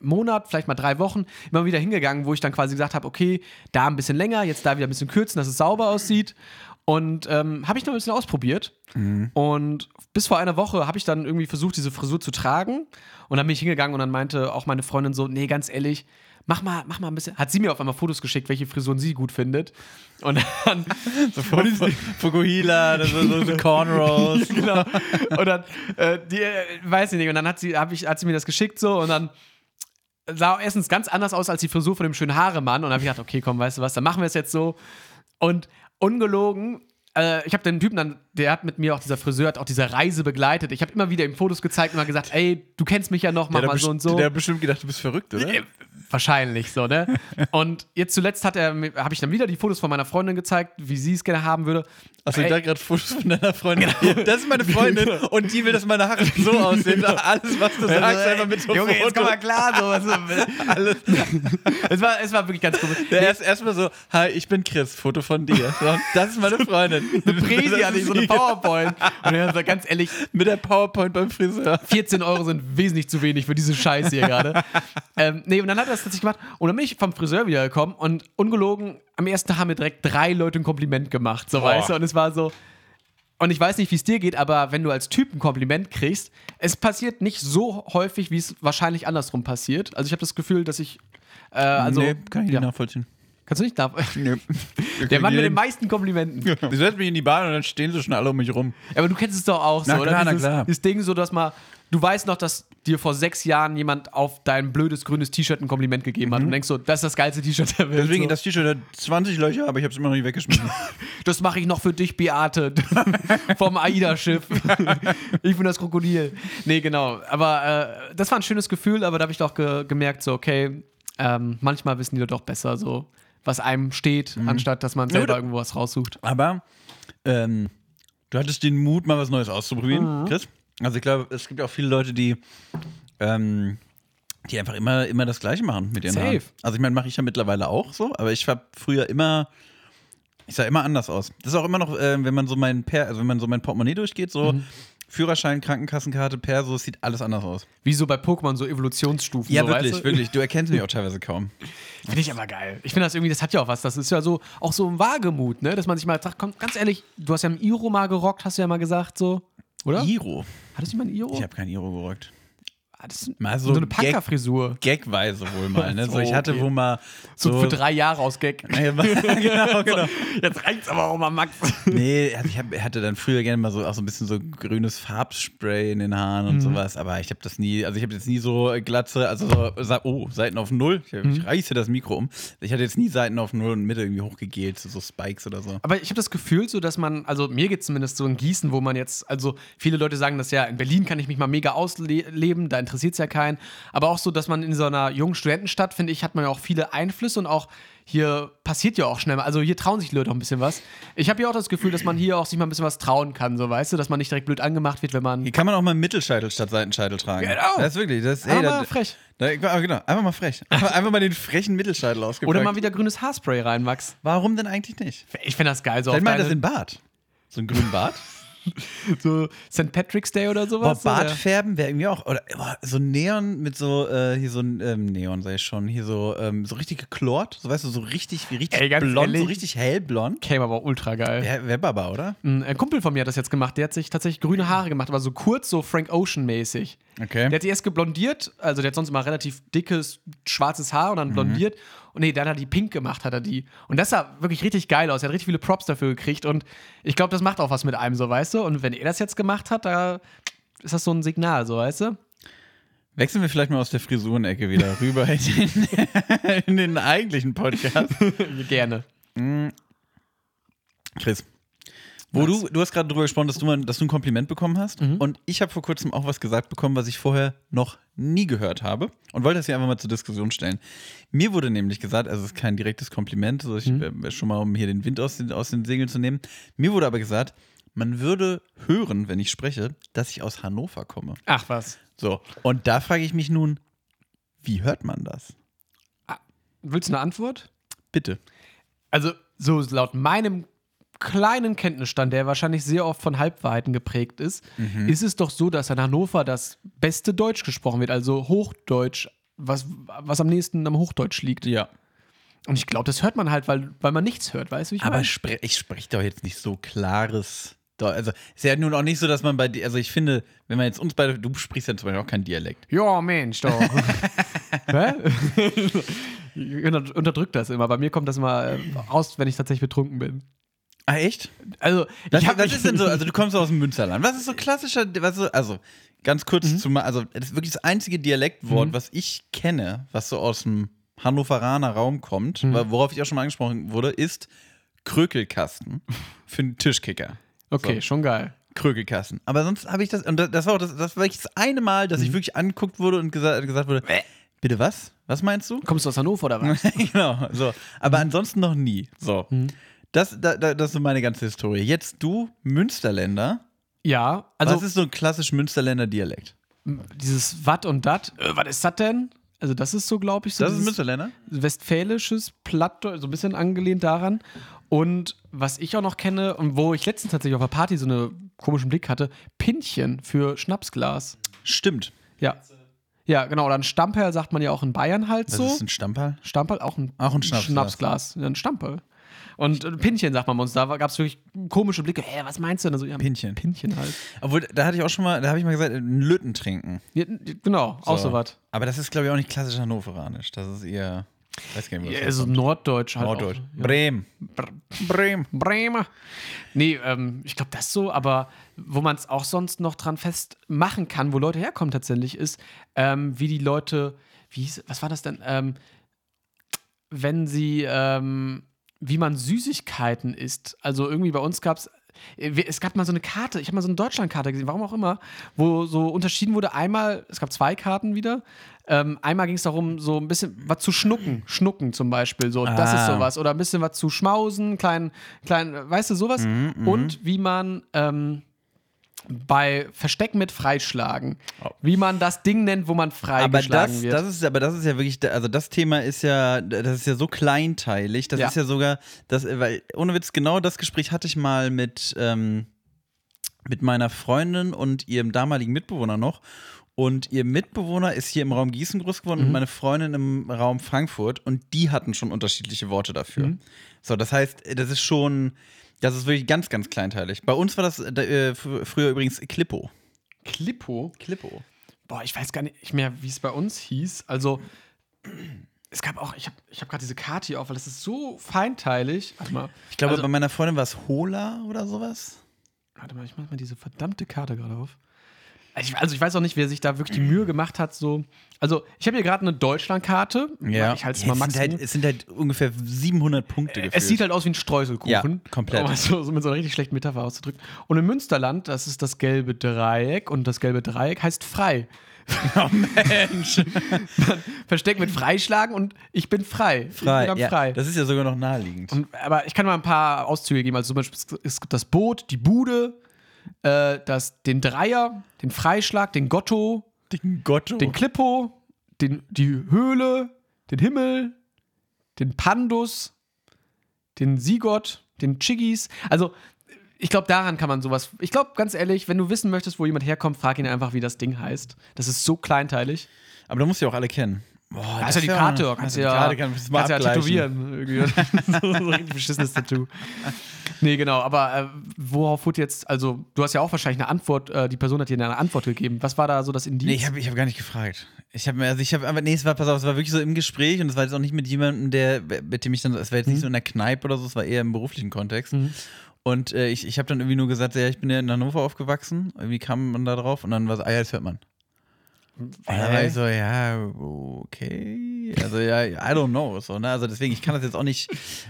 Monat, vielleicht mal drei Wochen, immer wieder hingegangen, wo ich dann quasi gesagt habe, okay, da ein bisschen länger, jetzt da wieder ein bisschen kürzen, dass es sauber aussieht. Und ähm, habe ich noch ein bisschen ausprobiert. Und bis vor einer Woche habe ich dann irgendwie versucht, diese Frisur zu tragen. Und dann bin ich hingegangen und dann meinte auch meine Freundin so, nee, ganz ehrlich, mach mal, mach mal ein bisschen. Hat sie mir auf einmal Fotos geschickt, welche Frisuren sie gut findet. Und dann [LAUGHS] Fukuhila, das ist so, so [LAUGHS] Cornrows. genau. Und dann, äh, die, äh, weiß ich nicht, und dann hat sie, hab ich, hat sie mir das geschickt so und dann sah erstens ganz anders aus als die Frisur von dem schönen Haaremann. Und dann habe ich gedacht, okay, komm, weißt du was, dann machen wir es jetzt so. Und ungelogen, äh, ich habe den Typen dann, der hat mit mir auch, dieser Friseur hat auch diese Reise begleitet. Ich habe immer wieder ihm Fotos gezeigt und immer gesagt, ey, du kennst mich ja noch, mach mal so und so. Der hat bestimmt gedacht, du bist verrückt, oder? Wahrscheinlich so, ne? Und jetzt zuletzt hat er, habe ich dann wieder die Fotos von meiner Freundin gezeigt, wie sie es gerne haben würde. Achso, ich dachte gerade Fotos von deiner Freundin. [LAUGHS] Das ist meine Freundin und die will, dass meine Haare so aussehen. Alles, was du sagst, einfach mit so Junge, jetzt Fotos. komm mal klar, so. Was, [LAUGHS] Alles. es, war, es war wirklich ganz komisch. Der erst erstmal so, hi, ich bin Chris, Foto von dir. Das ist meine Freundin. [LAUGHS] eine Präsi hatte ich, so eine [LAUGHS] PowerPoint. Und er sagt ganz ehrlich, Mit der PowerPoint beim Friseur. 14 Euro sind wesentlich zu wenig für diese Scheiße hier gerade. ähm, nee, und dann hat er das tatsächlich gemacht. Und dann bin ich vom Friseur wiedergekommen und ungelogen, am ersten Tag haben mir direkt drei Leute ein Kompliment gemacht, so Boah. weißt du. Und es war so. Und ich weiß nicht, wie es dir geht, aber wenn du als Typ ein Kompliment kriegst, es passiert nicht so häufig, wie es wahrscheinlich andersrum passiert. Also ich habe das Gefühl, dass ich. Äh, also, nee, kann ich nicht ja. nachvollziehen. Kannst du nicht nach Nee. [LAUGHS] Der Mann mit den meisten Komplimenten. Ich setze mich in die Bahn und dann stehen sie schon alle um mich rum. Ja, aber du kennst es doch auch so, Na oder? klar, na dieses, klar. dieses Ding so, dass mal, du weißt noch, dass dir vor sechs Jahren jemand auf dein blödes grünes T-Shirt ein Kompliment gegeben hat und denkst so, das ist das geilste T-Shirt der Welt. Mhm. Deswegen, so. das T-Shirt hat 20 Löcher, aber ich habe es immer noch nicht weggeschmissen. [LAUGHS] das mache ich noch für dich, Beate, [LAUGHS] vom AIDA-Schiff. ich bin das Krokodil. Nee, genau. Aber äh, das war ein schönes Gefühl, aber da habe ich doch ge gemerkt, so, okay, ähm, manchmal wissen die doch besser, so, was einem steht, anstatt dass man selber Mhm. Ja, irgendwo was raussucht. Aber ähm, du hattest den Mut, mal was Neues auszuprobieren, Mhm. Chris. Also ich glaube, es gibt auch viele Leute, die, ähm, die einfach immer, immer das Gleiche machen mit ihren Safe. Haaren. Also ich meine, mache ich ja mittlerweile auch so, aber ich habe früher immer, ich sah immer anders aus. Das ist auch immer noch, äh, wenn man so mein per, also wenn man so mein Portemonnaie durchgeht, so Mhm. Führerschein, Krankenkassenkarte, Per, so es sieht alles anders aus. Wie so bei Pokémon, so Evolutionsstufen. Ja, so, wirklich, weißt du? wirklich. Du [LAUGHS] erkennst mich auch teilweise kaum. Finde ich aber geil. Ich finde das irgendwie, das hat ja auch was. Das ist ja so, auch so ein Wagemut, ne? Dass man sich mal sagt, komm, ganz ehrlich, du hast ja im Iro mal gerockt, hast du ja mal gesagt, so. oder? Iro. Hattest du mal ein Iro? Ich habe kein Iro gerockt. Ah, das ist Mal so, so eine Gag- Punkerfrisur. Gagweise wohl mal. Ne? [LAUGHS] So, ich hatte okay. wohl mal So, so. für drei Jahre aus Gag. [LAUGHS] [LAUGHS] Genau, genau. Jetzt reicht's aber auch mal, Max. Nee, also ich hab, hatte dann früher gerne mal so auch so ein bisschen so grünes Farbspray in den Haaren Mhm. und sowas, aber ich habe das nie, also ich habe jetzt nie so Glatze, also so, oh, Seiten auf Null, ich, Mhm. ich reiße das Mikro um. Ich hatte jetzt nie Seiten auf Null und Mitte irgendwie hochgegelt, so, so Spikes oder so. Aber ich habe das Gefühl, so dass man, also mir geht zumindest so in Gießen, wo man jetzt, also viele Leute sagen das ja, in Berlin kann ich mich mal mega ausleben, da interessiert es ja keinen. Aber auch so, dass man in so einer jungen Studentenstadt, finde ich, hat man ja auch viele Einflüsse und auch hier passiert ja auch schnell mal. Also hier trauen sich die Leute auch ein bisschen was. Ich habe ja auch das Gefühl, dass man hier auch sich mal ein bisschen was trauen kann, so weißt du, dass man nicht direkt blöd angemacht wird, wenn man. Hier kann man auch mal Mittelscheitel statt Seitenscheitel tragen. Genau. Das ist wirklich, das ist, Aber ey, mal da, frech. Da, genau, einfach mal frech. Einfach, einfach mal den frechen Mittelscheitel ausgepackt. Oder mal wieder grünes Haarspray rein, Max. Warum denn eigentlich nicht? Ich finde das geil. So, auf Vielleicht mal das in Bart. So einen grünen Bart? [LAUGHS] [LAUGHS] so St. Patrick's Day oder Boah, sowas. Bart oder? färben wäre irgendwie auch. Oder boah, so Neon mit so, äh, hier so ein ähm, Neon, ich schon. Hier so, ähm, so richtig geklort. So weißt du, so richtig, wie richtig Ey, blond, so ehrlich? richtig hellblond. Käme aber auch ultra geil. Wäre wär Baba, oder? Ein äh, Kumpel von mir hat das jetzt gemacht. Der hat sich tatsächlich grüne Haare gemacht, aber so kurz, so Frank Ocean-mäßig. Okay. Der hat die erst geblondiert, also der hat sonst immer relativ dickes, schwarzes Haar und dann blondiert. Und nee, dann hat er die pink gemacht, hat er die. Und das sah wirklich richtig geil aus. Er hat richtig viele Props dafür gekriegt. Und ich glaube, das macht auch was mit einem, so weißt du. Und wenn er das jetzt gemacht hat, da ist das so ein Signal, so weißt du. Wechseln wir vielleicht mal aus der Frisurenecke wieder [LAUGHS] rüber in den, in den eigentlichen Podcast. [LAUGHS] Gerne. Chris. Wo du, du hast gerade drüber gesprochen, dass du, mal, dass du ein Kompliment bekommen hast. Und ich habe vor kurzem auch was gesagt bekommen, was ich vorher noch nie gehört habe. Und wollte das hier einfach mal zur Diskussion stellen. Mir wurde nämlich gesagt, also es ist kein direktes Kompliment, so ich, äh, schon mal, um hier den Wind aus den, aus den Segeln zu nehmen. Mir wurde aber gesagt, man würde hören, wenn ich spreche, dass ich aus Hannover komme. Ach was. So. Und da frage ich mich nun, wie hört man das? Willst du eine Antwort? Bitte. Also, so laut meinem kleinen Kenntnisstand, der wahrscheinlich sehr oft von Halbwahrheiten geprägt ist, ist es doch so, dass in Hannover das beste Deutsch gesprochen wird, also Hochdeutsch, was, was am nächsten am Hochdeutsch liegt. Ja. Und ich glaube, das hört man halt, weil, weil man nichts hört, weißt du, wie ich Aber ich spreche doch jetzt nicht so klares. Deu- Also, ist ja nun auch nicht so, dass man bei dir, also ich finde, wenn man jetzt uns beide, du sprichst ja zum Beispiel auch kein Dialekt. Ja, Mensch, doch. [LAUGHS] [LAUGHS] Hä? Ich unter- Unterdrück das immer. Bei mir kommt das immer äh, raus, wenn ich tatsächlich betrunken bin. Ah, echt? Also, Das, mich- ist denn so, also du kommst aus dem Münsterland. Was ist so klassischer, was so, also ganz kurz zu mal, also das ist wirklich das einzige Dialektwort, was ich kenne, was so aus dem Hannoveraner Raum kommt, wa- worauf ich auch schon mal angesprochen wurde, ist Krökelkasten für einen Tischkicker. Okay, So. schon geil. Krökelkasten. Aber sonst habe ich das, und das, das war auch das, das war das eine Mal, dass ich wirklich angeguckt wurde und gesagt, gesagt wurde, bitte was? Was meinst du? Kommst du aus Hannover oder was? [LAUGHS] genau, so. Aber ansonsten noch nie. So. Das, da, da, das ist so meine ganze Historie. Jetzt du, Münsterländer. ja, also was ist so ein klassisch Münsterländer Dialekt? dieses Watt und Dat. Äh, was ist das denn? Also, das ist so, glaube ich, so Das ist Münsterländer? westfälisches Plattdeutsch, so ein bisschen angelehnt daran. Und was ich auch noch kenne und wo ich letztens tatsächlich auf einer Party so einen komischen Blick hatte, Pinchen für Schnapsglas. Stimmt. Ja. Ja, genau. Oder ein Stamperl sagt man ja auch in Bayern halt Was so. ist ein Stamperl? Stamperl, auch ein, Auch ein Schnapsglas. Schnapsglas. Ja, ein Stamperl. Und äh, Pinchen sagt man bei uns. Da gab es wirklich komische Blicke. Hä, was meinst du denn? Also, ja, Pinchen. Pinchen halt. Obwohl, da hatte ich auch schon mal, da habe ich mal gesagt, einen Lütten trinken. Ja, genau, auch so was. Aber das ist, glaube ich, auch nicht klassisch hannoveranisch. Das ist eher, weiß gar nicht, Ja, so herkommt. Norddeutsch halt. Norddeutsch. Auch, ja. Bremen. Bremen. Bremer. Nee, ähm, ich glaube, das so, aber wo man es auch sonst noch dran festmachen kann, wo Leute herkommen tatsächlich, ist, ähm, wie die Leute, wie hieß, was war das denn? Ähm, wenn sie, ähm, wie man Süßigkeiten isst. Also irgendwie bei uns gab es, es gab mal so eine Karte, ich habe mal so eine Deutschlandkarte gesehen, warum auch immer, wo so unterschieden wurde, einmal, es gab zwei Karten wieder, ähm, einmal ging es darum, so ein bisschen was zu schnucken, schnucken zum Beispiel, so, das ist Ah. sowas, oder ein bisschen was zu schmausen, klein, klein, weißt du, sowas, und wie man, ähm, bei Versteck mit Freischlagen, wie man das Ding nennt, wo man Aber freigeschlagen das, wird. das ist, aber das ist ja wirklich, also das Thema ist ja, das ist ja so kleinteilig. Das Ja. ist ja sogar, das, weil ohne Witz genau das Gespräch hatte ich mal mit ähm, mit meiner Freundin und ihrem damaligen Mitbewohner noch. Und ihr Mitbewohner ist hier im Raum Gießen groß geworden Mhm. und meine Freundin im Raum Frankfurt. Und die hatten schon unterschiedliche Worte dafür. Mhm. So, das heißt, das ist schon, Das ist wirklich ganz, ganz kleinteilig. Bei uns war das äh, fr- früher übrigens Klippo. Klippo. Klippo. Boah, ich weiß gar nicht mehr, wie es bei uns hieß. Also, es gab auch, ich habe ich hab gerade diese Karte hier auf, weil das ist so feinteilig. Warte mal. Ich glaube, also, bei meiner Freundin war es Hola oder sowas. warte mal, ich mach mal diese verdammte Karte gerade auf. Also ich, also ich weiß auch nicht, wer sich da wirklich die Mühe gemacht hat. So. Also, ich habe hier gerade eine Deutschlandkarte. Ich halte es mal es, sind maximal. halt, es sind halt ungefähr 700 Punkte gefühlt. Es sieht halt aus wie ein Streuselkuchen. Ja, komplett. Um so, so mit so einer richtig schlechten Metapher auszudrücken. Und im Münsterland, das ist das gelbe Dreieck und das gelbe Dreieck heißt frei. [LAUGHS] oh Mensch. [LAUGHS] Versteckt mit Freischlagen und ich bin frei. Ich frei. bin Ja, frei. Das ist ja sogar noch naheliegend. Und, aber ich kann mal ein paar Auszüge geben. Also zum Beispiel es gibt das Boot, die Bude, äh, das, den Dreier, den Freischlag, den Gotto, den Gotto. den Klippo, den, die Höhle, den Himmel, den Pandus, den Sigott, den Chiggis. Also, ich glaube, daran kann man sowas. Ich glaube, ganz ehrlich, wenn du wissen möchtest, wo jemand herkommt, frag ihn einfach, wie das Ding heißt. Das ist so kleinteilig. Aber du musst ja auch alle kennen. Boah, Da ist ja die Karte, kannst du ja, Karte kannst du mal kannst ja tätowieren. Irgendwie. [LAUGHS] so ein richtig beschissenes Tattoo. Nee, genau, aber äh, worauf wurde jetzt, also du hast ja auch wahrscheinlich eine Antwort, äh, die Person hat dir eine Antwort gegeben. Was war da so das Indiz? Nee, ich habe ich hab gar nicht gefragt. Ich habe also ich habe aber nee, es war pass auf, es war wirklich so im Gespräch und es war jetzt auch nicht mit jemandem, der mit dem ich dann es war jetzt nicht so in der Kneipe oder so, es war eher im beruflichen Kontext. Und äh, ich, ich habe dann irgendwie nur gesagt, ja, ich bin ja in Hannover aufgewachsen. Irgendwie kam man da drauf und dann war es, ah ja, das hört man. Und dann war ich so, ja, okay. Also ja, I don't know. So, ne? Also deswegen, ich kann das jetzt auch nicht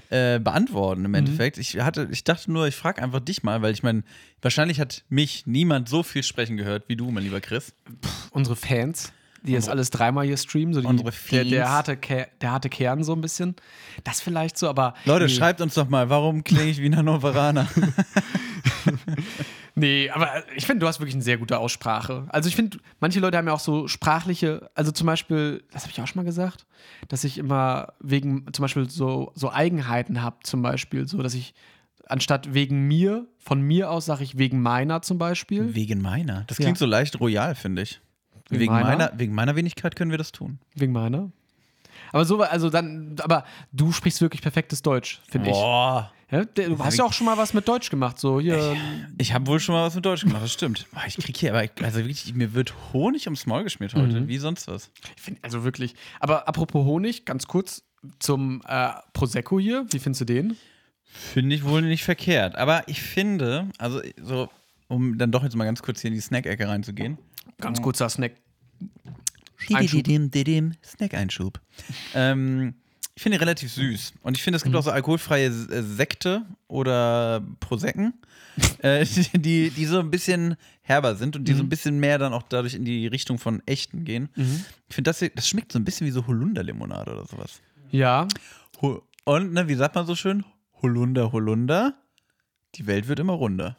äh, beantworten im Endeffekt. Ich hatte, ich dachte nur, ich frage einfach dich mal, weil ich meine, wahrscheinlich hat mich niemand so viel sprechen gehört wie du, mein lieber Chris. unsere Fans, die jetzt alles dreimal hier streamen, so die, Unsere der, der, Fans. harte Ke der harte Kern so ein bisschen. Das vielleicht so, aber. Leute, nee. schreibt uns doch mal, warum klinge ich wie ein Hannoveraner? [LAUGHS] [LAUGHS] Nee, aber ich finde, du hast wirklich eine sehr gute Aussprache. Also ich finde, manche Leute haben ja auch so sprachliche, also zum Beispiel, das habe ich auch schon mal gesagt, dass ich immer wegen zum Beispiel so, so Eigenheiten habe, zum Beispiel, so dass ich anstatt wegen mir, von mir aus sage ich wegen meiner zum Beispiel. wegen meiner. Das Ja. klingt so leicht royal, finde ich. Wegen Wegen, meiner? meiner? wegen meiner Wenigkeit können wir das tun. Wegen meiner. Aber so, also dann, aber du sprichst wirklich perfektes Deutsch, finde ich. Boah. Ja, du hast ja auch schon mal was mit Deutsch gemacht, so hier. Ich habe wohl schon mal was mit Deutsch gemacht, das stimmt. Ich krieg hier aber, also wirklich, mir wird Honig ums Maul geschmiert heute, Mhm. wie sonst was. Ich finde, also wirklich. Aber apropos Honig, ganz kurz zum äh, Prosecco hier. Wie findest du den? Finde ich wohl nicht verkehrt. Aber ich finde, also so, um dann doch jetzt mal ganz kurz hier in die Snack-Ecke reinzugehen. Ganz kurzer Snack. Didim, Snack-Einschub. ähm, ich finde ihn relativ süß. Und ich finde, es gibt Mhm. auch so alkoholfreie äh, Sekte oder Prosecken, [LAUGHS] äh, [LAUGHS] die, die so ein bisschen herber sind und die Mhm. so ein bisschen mehr dann auch dadurch in die Richtung von echten gehen. Ich finde, das, hier- das schmeckt so ein bisschen wie so Holunderlimonade oder sowas. Ja. Und, ne, wie sagt man so schön? Holunder, Holunder. Die Welt wird immer runder.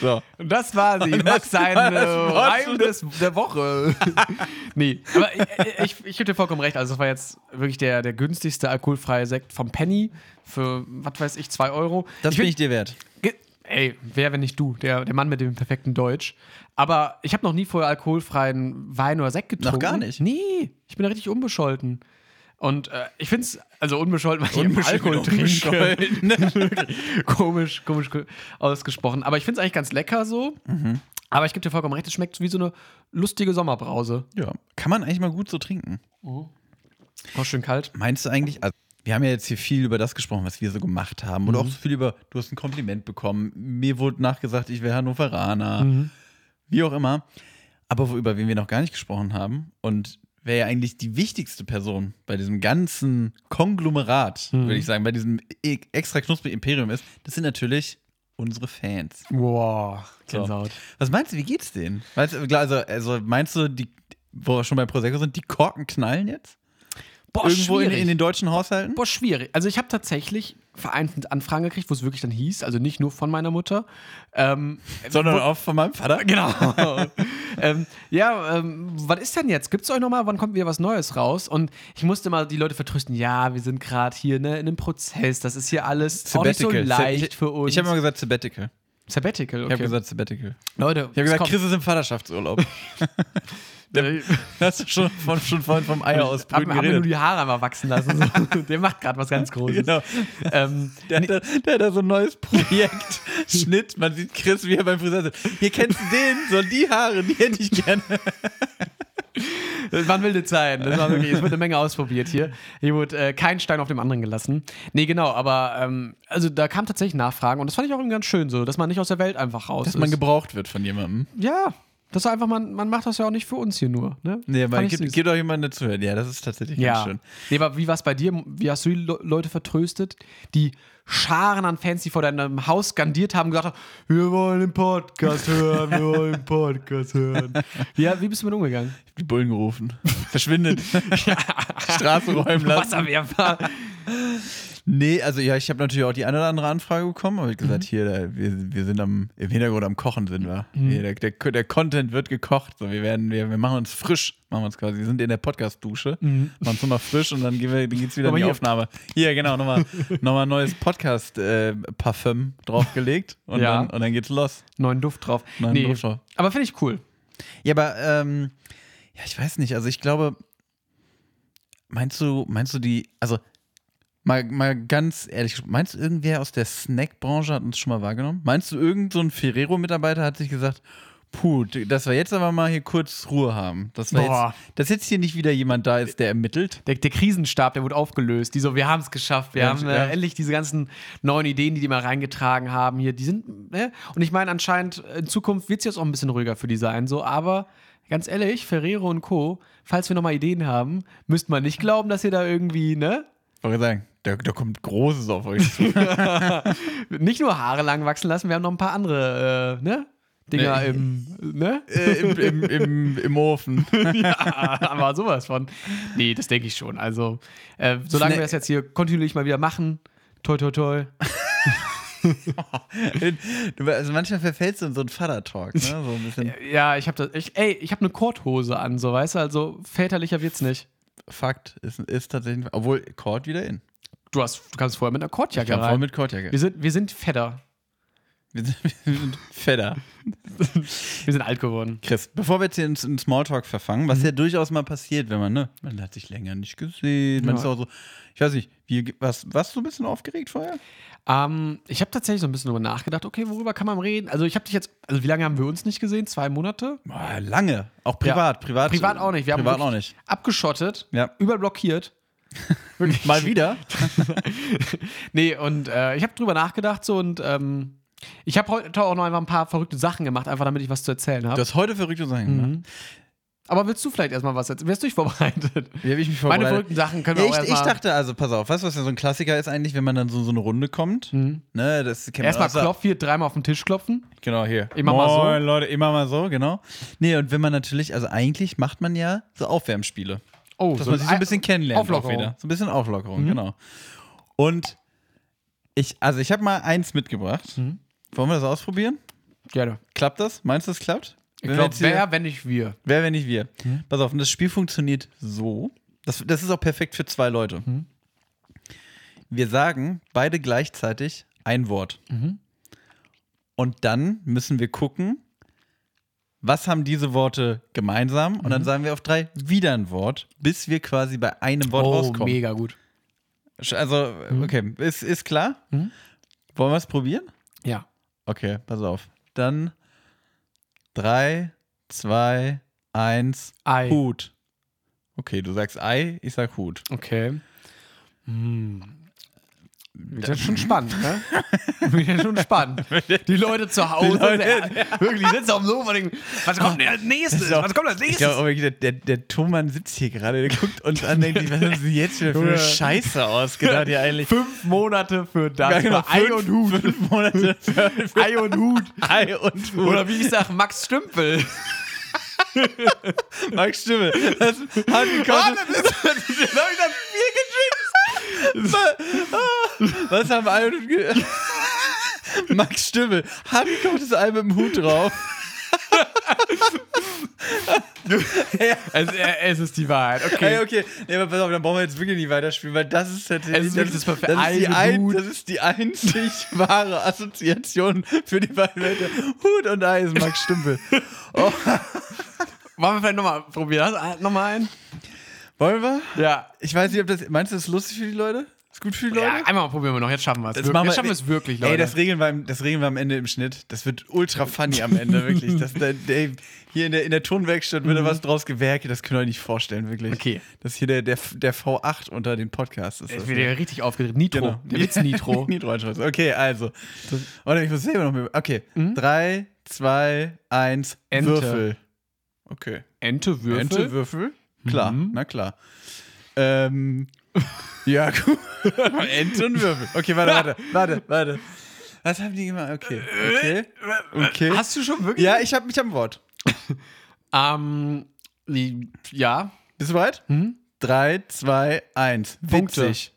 So. Und das war sie. Max sein äh, Reim des, der Woche. [LAUGHS] nee, aber ich, ich, ich gebe dir vollkommen recht. Also, das war jetzt wirklich der, der günstigste alkoholfreie Sekt vom Penny für, was weiß ich, 2 Euro. Das ich bin ich dir wert. Ey, wer, wenn nicht du, der, der Mann mit dem perfekten Deutsch. Aber ich habe noch nie vorher alkoholfreien Wein oder Sekt getrunken. gar nicht? Nee, ich bin da richtig unbescholten. Und äh, ich finde es, also unbescholten, weil ich Alkohol trinke. [LAUGHS] Wirklich komisch, komisch ge- ausgesprochen. Aber ich finde es eigentlich ganz lecker so. Mhm. Aber ich gebe dir vollkommen recht, es schmeckt wie so eine lustige Sommerbrause. Ja. Kann man eigentlich mal gut so trinken. Auch schön kalt. Meinst du eigentlich, also wir haben ja jetzt hier viel über das gesprochen, was wir so gemacht haben. Oder auch Mhm. so viel über, du hast ein Kompliment bekommen, mir wurde nachgesagt, ich wäre Hannoveraner, Mhm. wie auch immer. Aber über wen wir noch gar nicht gesprochen haben und wer ja eigentlich die wichtigste Person bei diesem ganzen Konglomerat, Mhm. würde ich sagen, bei diesem e- extra knusprig Imperium ist, das sind natürlich unsere Fans. Wow, So. Gänsehaut. Was meinst du, wie geht's denen? Meinst du, also, also meinst du, die, wo wir schon bei Prosecco sind, die Korken knallen jetzt? Boah, Irgendwo in, in den deutschen Haushalten? Boah, schwierig. Also ich habe tatsächlich vereinzelt Anfragen gekriegt, wo es wirklich dann hieß, also nicht nur von meiner Mutter. Ähm, Sondern auch von meinem Vater? Genau. [LAUGHS] ähm, ja, ähm, was ist denn jetzt? Gibt's euch nochmal? Wann kommt wieder was Neues raus? Und ich musste mal die Leute vertrösten, ja, wir sind gerade hier ne, in einem Prozess, das ist hier alles auch nicht so leicht ich, für uns. Ich habe immer gesagt Sabbatical. Sabbatical, Ich okay. habe gesagt Sabbatical. Leute, Ich habe gesagt, es Chris ist im Vaterschaftsurlaub. [LAUGHS] Der, [LAUGHS] Hast du schon, von, schon vorhin vom Eier hab, ausbrüten hab mir nur geredet? die Haare einmal wachsen lassen. So. [LAUGHS] Der macht gerade was ganz Großes. Genau. Ähm, Der hat, da, der hat da so ein neues Projekt. Schnitt. Man sieht Chris, wie er beim Friseur sitzt. Hier kennst du den, so die Haare, die hätte ich gerne. Das waren wilde Zeiten. Das war wirklich, es wird eine Menge ausprobiert hier. Hier wurde äh, kein Stein auf dem anderen gelassen. Nee, genau, aber ähm, also da kam tatsächlich Nachfragen und das fand ich auch irgendwie ganz schön so, dass man nicht aus der Welt einfach raus Dass ist. man gebraucht wird von jemandem. ja, das ist einfach, man, man macht das ja auch nicht für uns hier nur. Ne? Nee, aber gibt, gibt auch jemanden dazuhören. Ja, das ist tatsächlich ja. ganz schön. Nee, aber wie war es bei dir? Wie hast du die Le Leute vertröstet? Die Scharen an Fans, die vor deinem Haus skandiert haben, gesagt haben, wir wollen den Podcast hören, wir wollen den Podcast hören. [LAUGHS] Ja, wie bist du mit umgegangen? Ich hab die Bullen gerufen. [LAUGHS] Verschwindet. Straße räumen lassen. Wasserwerfer. Nee, also ja, ich habe natürlich auch die eine oder andere Anfrage bekommen, aber ich gesagt, hier, da, wir, wir sind am, im Hintergrund am Kochen sind wir. Hier, der, der, der Content wird gekocht. So, wir werden, wir, wir machen uns frisch, machen wir uns quasi. Wir sind in der Podcast-Dusche, machen uns nochmal frisch und dann, gehen wir, dann geht's wieder Aber in die hier- Aufnahme. Hier, genau, nochmal [LAUGHS] nochmal ein neues Podcast-Parfüm draufgelegt und, Ja. dann, und dann geht's los. Neuen Duft drauf. Neuen nee, Duft drauf. Aber finde ich cool. Ja, aber ähm, ja, ich weiß nicht. Also ich glaube, meinst du, meinst du die, also mal, mal ganz ehrlich, meinst du irgendwer aus der Snackbranche hat uns schon mal wahrgenommen? Meinst du irgend so ein Ferrero-Mitarbeiter hat sich gesagt, puh, dass wir jetzt aber mal hier kurz Ruhe haben, dass wir Boah. jetzt, dass jetzt hier nicht wieder jemand da ist, der ermittelt? Der, der Krisenstab, der wurde aufgelöst. Die so, wir haben es geschafft. Wir Ja, haben äh, ja. endlich diese ganzen neuen Ideen, die die mal reingetragen haben hier. Die sind, ne? Und ich meine, anscheinend in Zukunft wird es jetzt auch ein bisschen ruhiger für die sein. So, aber ganz ehrlich, Ferrero und Co., falls wir nochmal Ideen haben, müsst man nicht glauben, dass ihr da irgendwie, ne? Wollte ich sagen, da, da kommt Großes auf euch zu. [LAUGHS] Nicht nur Haare lang wachsen lassen, wir haben noch ein paar andere, äh, ne? Dinger Nee. im, ne? äh, im, im, im, Im Ofen. [LAUGHS] aber sowas von. Nee, das denke ich schon. Also, äh, solange wir das jetzt hier kontinuierlich mal wieder machen, toi, toi, toi. Du, also manchmal verfällst du in so einen Vater-Talk, ne? So ein bisschen. Ja, ich habe das. Ich, ey, ich habe eine Korthose an, so weißt du, also väterlicher wird's nicht. Fakt ist, ist tatsächlich, obwohl Kord wieder in. Du hast, du kannst vorher mit einer Kordjacke Ich kam rein. mit Kordjacke. wir sind, wir sind Fedder. Wir sind, wir sind Fedder. Wir sind alt geworden. Chris, bevor wir jetzt hier ins, in Smalltalk verfangen, was ja durchaus mal passiert, wenn man, ne, man hat sich länger nicht gesehen, man Ja. ist auch so, ich weiß nicht, wie, was, warst du ein bisschen aufgeregt vorher? Ähm, ich habe tatsächlich so ein bisschen drüber nachgedacht, okay, worüber kann man reden? Also ich habe dich jetzt, also wie lange haben wir uns nicht gesehen? Zwei Monate? Boah, lange. Auch privat, privat. Privat auch nicht. Wir haben privat wirklich auch nicht. abgeschottet, Ja. überblockiert. [LAUGHS] Mal wieder. [LAUGHS] Nee, und äh, ich habe drüber nachgedacht so und ähm, ich habe heute auch noch einfach ein paar verrückte Sachen gemacht, einfach damit ich was zu erzählen Du habe. hast heute verrückte Sachen Mhm. gemacht. Aber willst du vielleicht erstmal was erzählen? Wärst du dich vorbereitet? Wie habe ich mich Meine vorbereitet? verrückten Sachen können wir Ja, auch ich, ich erstmal. dachte, also pass auf, weißt du, was ja so ein Klassiker ist eigentlich, wenn man dann so so eine Runde kommt? Mhm. Ne, das Erstmal aus der- klopf hier dreimal auf den Tisch klopfen. Genau, hier. Immer mal so. Moin, Leute, immer mal so, genau. Nee, und wenn man natürlich, also eigentlich macht man ja so Aufwärmspiele. Oh, Dass man sich so ein bisschen kennenlernt. Auflockerung. Auch wieder. So ein bisschen Auflockerung, genau. Und ich, also ich habe mal eins mitgebracht. Mhm. Wollen wir das ausprobieren? Gerne. Klappt das? Meinst du, das klappt? Ich glaube, wer, wenn nicht wir. Wer, wenn nicht wir? Mhm. Pass auf, und das Spiel funktioniert so. Das, das ist auch perfekt für zwei Leute. Mhm. Wir sagen beide gleichzeitig ein Wort. Mhm. Und dann müssen wir gucken, was haben diese Worte gemeinsam? Und Mhm. dann sagen wir auf drei wieder ein Wort, bis wir quasi bei einem Wort Oh, rauskommen. mega gut. Also, okay, ist, ist klar? Mhm. Wollen wir es probieren? Ja. Okay, pass auf. Dann drei, zwei, eins, Ei. Hut. Okay, du sagst Ei, ich sag Hut. Okay. Hm. Das ist schon spannend, ne? [LAUGHS] Wird ja schon spannend. Die Leute zu Hause, Leute, der, wirklich, sitzen auf dem Sofa und denken, was kommt denn als nächstes? Was kommt als Ich nächstes? glaube, der, der, der Thomann sitzt hier gerade, der guckt uns an, denkt sich, was haben sie jetzt für eine. Scheiße ausgedacht hier eigentlich? Fünf Monate für das. Ja, genau, Ei und Hut. Fünf Monate für, für Ei und Hut. Ei und Hut. Oder wie ich sag, Max Stümpel. [LAUGHS] Max Stimme. Das hat gekostet. Was haben ge Max Stimme. Handgekochtes Ei mit dem Hut drauf. Äh, es ist die Wahrheit. Okay. Hey, okay. Nee, aber pass auf, dann brauchen wir jetzt wirklich nicht weiterspielen, weil das ist tatsächlich. Es ist das ist die ein, das ist einzig wahre Assoziation für die beiden Wörter. Hut und Ei ist Max Stümpel. [LAUGHS] Wollen wir vielleicht nochmal probieren? Nochmal einen? Wollen wir? Ja. Ich weiß nicht, ob das. Meinst du, das ist lustig für die Leute? Ist gut für die Leute? Ja, einmal mal probieren wir noch. Jetzt schaffen wir es. Das Wir- Jetzt schaffen wir es wirklich, Leute. Ey, das regeln, wir, das regeln wir am Ende im Schnitt. Das wird ultra funny am Ende, wirklich. Das, der, der, hier in der, in der Tonwerkstatt wird da was draus gewerkelt, das könnt ihr euch nicht vorstellen, wirklich. Okay. Das ist hier der, der, der V8 unter den Podcasts. Ist Jetzt das wird ja richtig aufgedreht. Nitro. Genau. Der Witz Nitro. [LAUGHS] Nitro. Okay, also. Warte, ich muss selber noch mehr. Okay. Mhm. Drei, zwei, eins, Ente. Würfel. Okay. Ente, Würfel. Ente, Würfel? Klar, Mhm. na klar. Ähm. [LAUGHS] ja, gut. Ente und Würfel. Okay, warte, warte, [LAUGHS] warte, warte. Was haben die gemacht? Okay, okay. Okay. Hast du schon wirklich? Ja, ich habe mich am Wort. [LAUGHS] Ähm, ja. Bist du bereit? Hm? Drei, zwei, eins. Punkte. Witzig.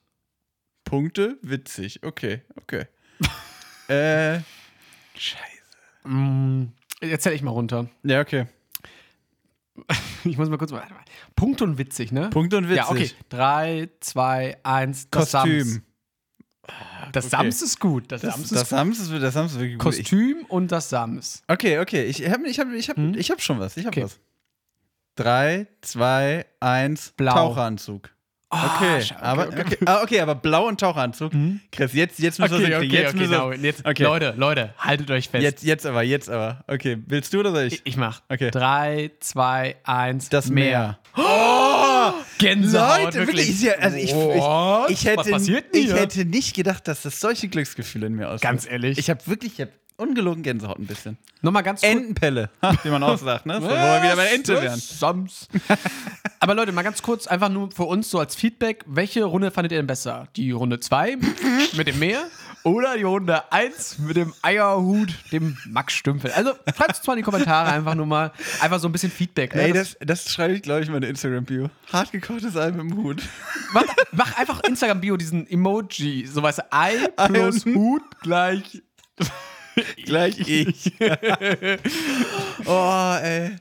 Punkte, witzig. Okay, okay. äh. Scheiße. Mm, Jetzt zähl ich mal runter. Ja, okay. [LAUGHS] Ich muss mal kurz. Mal. Punkt und witzig, ne? Punkte und witzig. Ja, okay. Drei, zwei, eins. Das Sams. Kostüm. Das Okay. Sams ist gut. Das, Das, Sams das ist Sams ist, das Sams ist wirklich gut. Kostüm und das Sams. okay, okay. Ich habe ich hab, ich hab, Hm? ich hab schon was. Ich habe Okay. was. Drei, zwei, eins. Blau. Taucheranzug. Okay, sche- aber, okay. Ah, okay, aber blau und Taucheranzug. Chris, jetzt, jetzt müssen wir Okay, okay. Jetzt okay, müssen wir- genau. Jetzt, Okay. Leute, Leute, haltet euch fest. Jetzt, jetzt aber, jetzt aber. Okay, willst du oder soll ich? ich, ich mach. Okay. Drei, zwei, eins. das Meer. Gänsehaut, Leute, wirklich. ist ja, also ich, ich, ich, hätte, Was passiert denn ich hier? hätte nicht gedacht, dass das solche Glücksgefühle in mir auslöst. Ganz ehrlich. Ich habe wirklich, ich habe ungelogen Gänsehaut ein bisschen. Nochmal ganz kurz. Entenpelle, [LAUGHS] wie man auch sagt, ne? So, wo wir wieder bei der Ente wären. Sams. [LAUGHS] Aber Leute, mal ganz kurz, einfach nur für uns so als Feedback, welche Runde fandet ihr denn besser? Die Runde 2 [LAUGHS] mit dem Meer oder die Runde 1 mit dem Eierhut, dem Max Stümpfel? Also schreibt es mal in die Kommentare einfach nur mal, einfach so ein bisschen Feedback. Ne? Ey, das, das schreibe ich, glaube ich, in meine Instagram-Bio. Hartgekochtes Ei mit dem Hut. mach, mach einfach Instagram-Bio, diesen Emoji, so weißt du, Ei plus Hut gleich. [LAUGHS] Gleich ich. [LAUGHS] oh, ey.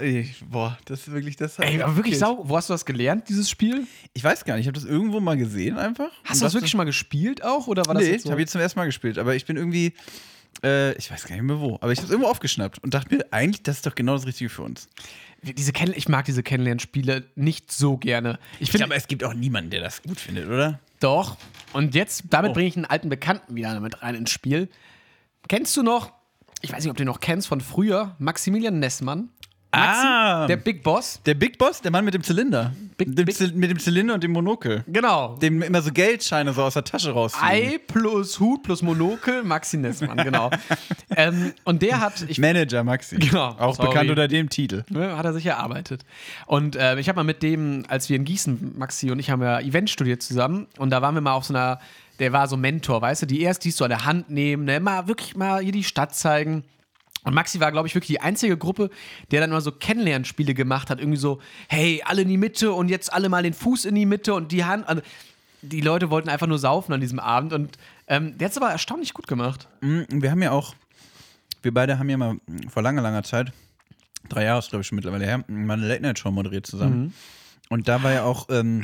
Ey. Boah, das ist wirklich das. Ey, aber wirklich sau. Wo hast du das gelernt, dieses Spiel? Ich weiß gar nicht, ich habe das irgendwo mal gesehen einfach. Hast du das wirklich schon mal gespielt auch? Oder war das nee, jetzt so? ich habe jetzt zum ersten Mal gespielt, aber ich bin irgendwie, äh, ich weiß gar nicht mehr wo, aber ich habe es irgendwo aufgeschnappt und dachte mir, eigentlich, das ist doch genau das Richtige für uns. Diese Kenn ich mag diese Kennenlernspiele nicht so gerne. Ich Ich finde es gibt auch niemanden, der das gut findet, oder? doch. Und jetzt, damit Oh. bringe ich einen alten Bekannten wieder mit rein ins Spiel. Kennst du noch, ich weiß nicht, ob du ihn noch kennst von früher, Maximilian Nessmann? Maxi, Ah. der Big Boss. Der Big Boss, der Mann mit dem Zylinder. Big- dem Big- Zy- mit dem Zylinder und dem Monokel. Genau. Dem immer so Geldscheine so aus der Tasche rausziehen. Ei plus Hut plus Monokel, Maxi Nessmann, genau. [LAUGHS] ähm, und der hat, ich Manager Maxi. Genau, Auch sorry. bekannt unter dem Titel. Ne, hat er sich erarbeitet. Und äh, ich habe mal mit dem, als wir in Gießen, Maxi und ich haben ja Event studiert zusammen und da waren wir mal auf so einer, der war so Mentor, weißt du, die erst die so an der Hand nehmen, ne, mal wirklich mal hier die Stadt zeigen. Und Maxi war, glaube ich, wirklich die einzige Gruppe, der dann mal so Kennenlernspiele gemacht hat. Irgendwie so, hey, alle in die Mitte und jetzt alle mal den Fuß in die Mitte und die Hand. Also, die Leute wollten einfach nur saufen an diesem Abend und ähm, der hat es aber erstaunlich gut gemacht. Mm, Wir haben ja auch, wir beide haben ja mal mm, vor langer, langer Zeit, drei Jahre ist glaube ich schon mittlerweile her, mal eine Late-Night-Show moderiert zusammen. Und da war ja auch ähm.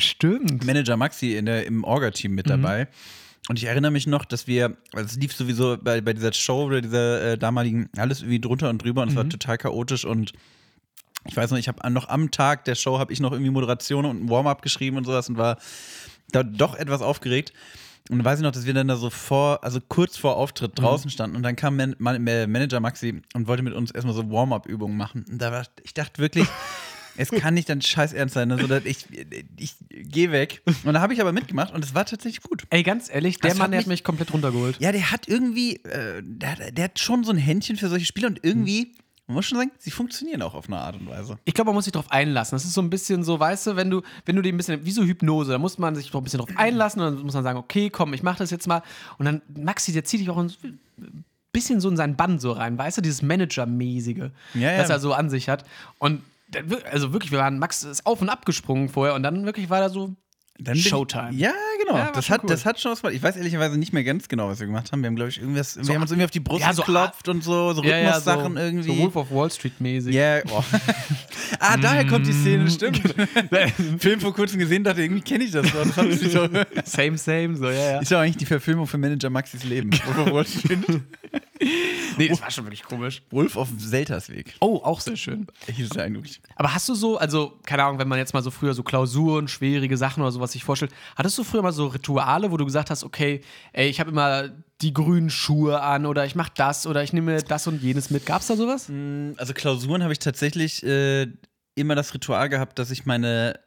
Manager Maxi in der, im Orga-Team Mhm. mit dabei. Und ich erinnere mich noch, dass wir, also es lief sowieso bei, bei dieser Show oder dieser äh, damaligen, alles irgendwie drunter und drüber und es Mhm. war total chaotisch und ich weiß noch, ich habe noch am Tag der Show habe ich noch irgendwie Moderation und ein Warm-up geschrieben und sowas und war da doch etwas aufgeregt. Und dann weiß ich noch, dass wir dann da so vor, also kurz vor Auftritt draußen standen und dann kam Man Man Manager Maxi und wollte mit uns erstmal so Warm-up-Übungen machen. Und da war, ich dachte wirklich, [LAUGHS] es kann nicht dann scheiß ernst sein, so, dass ich, ich gehe weg. Und da habe ich aber mitgemacht und es war tatsächlich gut. Ey, ganz ehrlich, der Das Mann hat der hat mich- mich komplett runtergeholt. Ja, der hat irgendwie, äh, der, der hat schon so ein Händchen für solche Spiele und irgendwie, man muss schon sagen, sie funktionieren auch auf eine Art und Weise. Ich glaube, man muss sich darauf einlassen. Das ist so ein bisschen so, weißt du, wenn du, wenn du die ein bisschen, wie so Hypnose, da muss man sich doch ein bisschen drauf einlassen und dann muss man sagen, okay, komm, ich mach das jetzt mal. Und dann, Maxi, der zieht dich auch ein bisschen so in seinen Bann so rein, weißt du, dieses Manager-mäßige, Ja, ja. das er so an sich hat. Und also wirklich, wir waren, Max ist auf und ab gesprungen vorher und dann wirklich war da so Dann bin ich- Showtime. Ja, genau. Ja, das, hat, cool. das hat schon was gemacht. Ich weiß ehrlicherweise nicht mehr ganz genau, was wir gemacht haben. Wir haben, glaube ich, irgendwas, wir haben uns irgendwie auf die Brust Ja, so geklopft und so, so Ja, ja, Rhythmussachen so, irgendwie. So Wolf of Wall Street mäßig. Ja, oh. [LAUGHS] ah, daher kommt die Szene, Mm. stimmt. [LAUGHS] Film vor kurzem gesehen, dachte irgendwie kenne ich das. noch. das so, Same, same, so, ja, ja. ist ja eigentlich die Verfilmung für Manager Maxis Leben. Wolf of Wall Street. Nee, das war schon wirklich komisch. Wolf auf dem Seltersweg. Oh, auch sehr schön. Hier ist eigentlich. Aber hast du so, also, keine Ahnung, wenn man jetzt mal so früher so Klausuren, schwierige Sachen oder sowas sich vorstellt, hattest du früher mal so Rituale, wo du gesagt hast, okay, ey, ich habe immer die grünen Schuhe an oder ich mache das oder ich nehme das und jenes mit. Gab's da sowas? Also Klausuren habe ich tatsächlich äh, immer das Ritual gehabt, dass ich meine,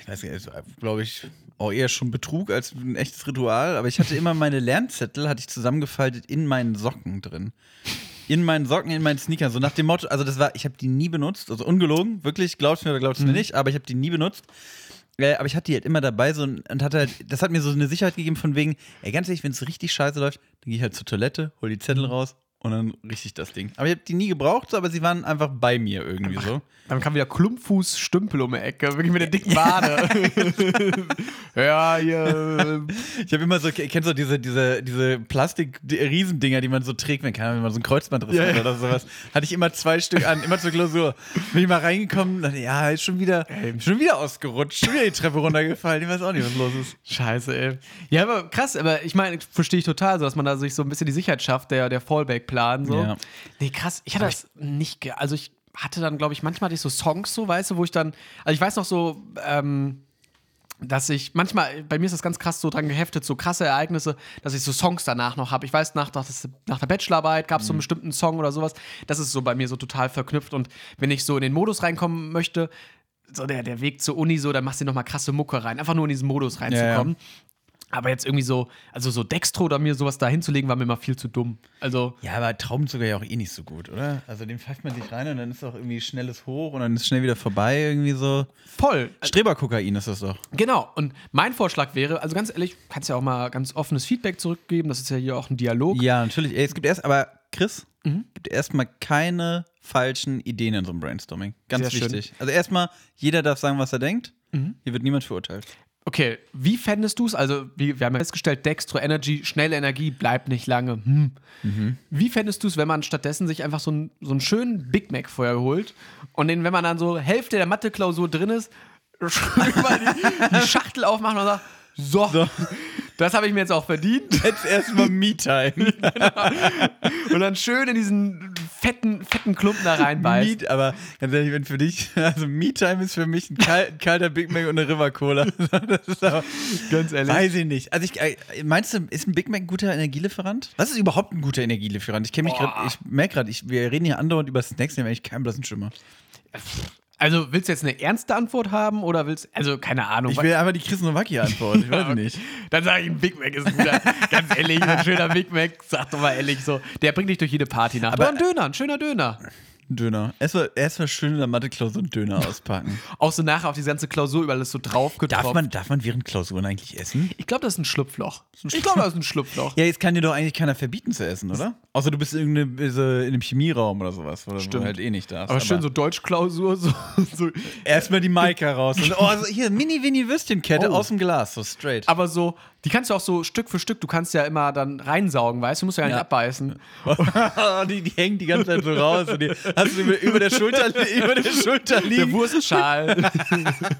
ich weiß nicht, glaube ich, auch eher schon Betrug als ein echtes Ritual, aber ich hatte immer [LAUGHS] meine Lernzettel, hatte ich zusammengefaltet in meinen Socken drin. In meinen Socken, in meinen Sneakern. So nach dem Motto, also das war, ich habe die nie benutzt, also ungelogen, wirklich, glaubst du mir oder glaubst du mir nicht, aber ich habe die nie benutzt. Äh, aber ich hatte die halt immer dabei so und und hatte halt, das hat mir so eine Sicherheit gegeben von wegen, ey, ganz ehrlich, wenn es richtig scheiße läuft, dann gehe ich halt zur Toilette, hol die Zettel raus und dann richte ich das Ding. Aber ich habe die nie gebraucht, aber sie waren einfach bei mir irgendwie so. Dann kam wieder Klumpfuß Stümpel um die Ecke, wirklich mit der dicken Wade. [LAUGHS] ja, hier. Ich habe immer so, kennst du diese, diese, diese Plastik-Riesendinger, die man so trägt, wenn, keine Ahnung, wenn man so ein Kreuzbandriss Ja, hat ja. oder sowas. Hatte ich immer zwei Stück an, immer zur Klausur. Bin ich mal reingekommen, dachte, ja, ist schon wieder, schon wieder ausgerutscht, schon wieder die Treppe runtergefallen. Ich weiß auch nicht, was los ist. Scheiße, ey. Ja, aber krass, aber ich meine, verstehe ich total, so dass man da sich so ein bisschen die Sicherheit schafft, der, der Fallback-Plan. So. Ja. Nee, krass, ich hatte das nicht, ge also ich hatte dann, glaube ich, manchmal hatte ich so Songs, so, weißt du, wo ich dann, also ich weiß noch so, ähm, dass ich manchmal, bei mir ist das ganz krass so dran geheftet, so krasse Ereignisse, dass ich so Songs danach noch habe. Ich weiß, nach, nach, nach der Bachelorarbeit gab es so einen bestimmten Song oder sowas. Das ist so bei mir so total verknüpft. Und wenn ich so in den Modus reinkommen möchte, so der, der Weg zur Uni, so, dann machst du noch mal krasse Mucke rein. Einfach nur in diesen Modus reinzukommen. Aber jetzt irgendwie so, also so Dextro oder mir sowas da hinzulegen, war mir immer viel zu dumm. Also, Ja, aber Traubenzucker ja auch eh nicht so gut, oder? Also den pfeift man sich rein und dann ist auch irgendwie schnelles Hoch und dann ist schnell wieder vorbei, irgendwie so. voll. Streberkokain ist das doch. Genau. Und mein Vorschlag wäre, also ganz ehrlich, kannst ja auch mal ganz offenes Feedback zurückgeben. Das ist ja hier auch ein Dialog. Ja, natürlich. Ey, es gibt erst, aber Chris, es gibt erstmal keine falschen Ideen in so einem Brainstorming. Ganz Sehr schön. wichtig. Also erstmal, jeder darf sagen, was er denkt. Hier wird niemand verurteilt. Okay, wie fändest du es? Also, wie, wir haben ja festgestellt, Dextro Energy, schnelle Energie bleibt nicht lange. Hm. Wie fändest du es, wenn man stattdessen sich einfach so, einen- so einen schönen Big Mac vorher holt und den, wenn man dann so Hälfte der Mathe-Klausur drin ist, [LAUGHS] mal die, die Schachtel aufmacht und sagt: So, das habe ich mir jetzt auch verdient. Jetzt erstmal Me-Time. [LAUGHS] Und dann schön in diesen fetten, fetten Klumpen da reinbeißt. Meat, aber ganz ehrlich, wenn für dich, [LAUGHS] also Me-Time ist für mich ein, kal ein kalter Big Mac und eine River Cola. [LAUGHS] Das ist aber, Ganz ehrlich. Weiß ich nicht. Also ich, äh, meinst du, ist ein Big Mac ein guter Energielieferant? Was ist überhaupt ein guter Energielieferant? Ich kenne mich gerade, ich merke gerade, wir reden hier andauernd über Snacks, eigentlich keinen blassen Schimmer. Also, willst du jetzt eine ernste Antwort haben oder willst also keine Ahnung. Ich will einfach die Chris Nowacki-Antwort, ich [LAUGHS] weiß nicht. Dann sage ich, ein Big Mac ist ein guter. [LAUGHS] Ganz ehrlich, ein schöner Big Mac, sag doch mal ehrlich so. Der bringt dich durch jede Party nach. Aber- Aber ein Döner, ein schöner Döner. Döner. Erstmal erst schön in der Mathe-Klausur einen Döner [LAUGHS] auspacken. Auch so nachher auf die ganze Klausur über alles so drauf Darf man, darf man während Klausuren eigentlich essen? Ich glaube, das ist ein Schlupfloch. Ich glaube, das ist ein Schlupfloch. Ja, jetzt kann dir doch eigentlich keiner verbieten zu essen, oder? Außer du bist in, irgendeine, so in einem Chemieraum oder sowas, wo Stimmt. du halt eh nicht darfst. Aber schön so Deutschklausur, so. so. Erstmal die Maika raus. Und, oh, so hier, Mini-Winnie-Würstchenkette Oh. aus dem Glas, so straight. Aber so, die kannst du auch so Stück für Stück, du kannst ja immer dann reinsaugen, weißt du? Du musst ja gar nicht Ja. abbeißen. [LAUGHS] die, die hängen die ganze Zeit so raus. Und die hast du über, über, der Schulter, über der Schulter Der liegen. Wurstschal. [LAUGHS]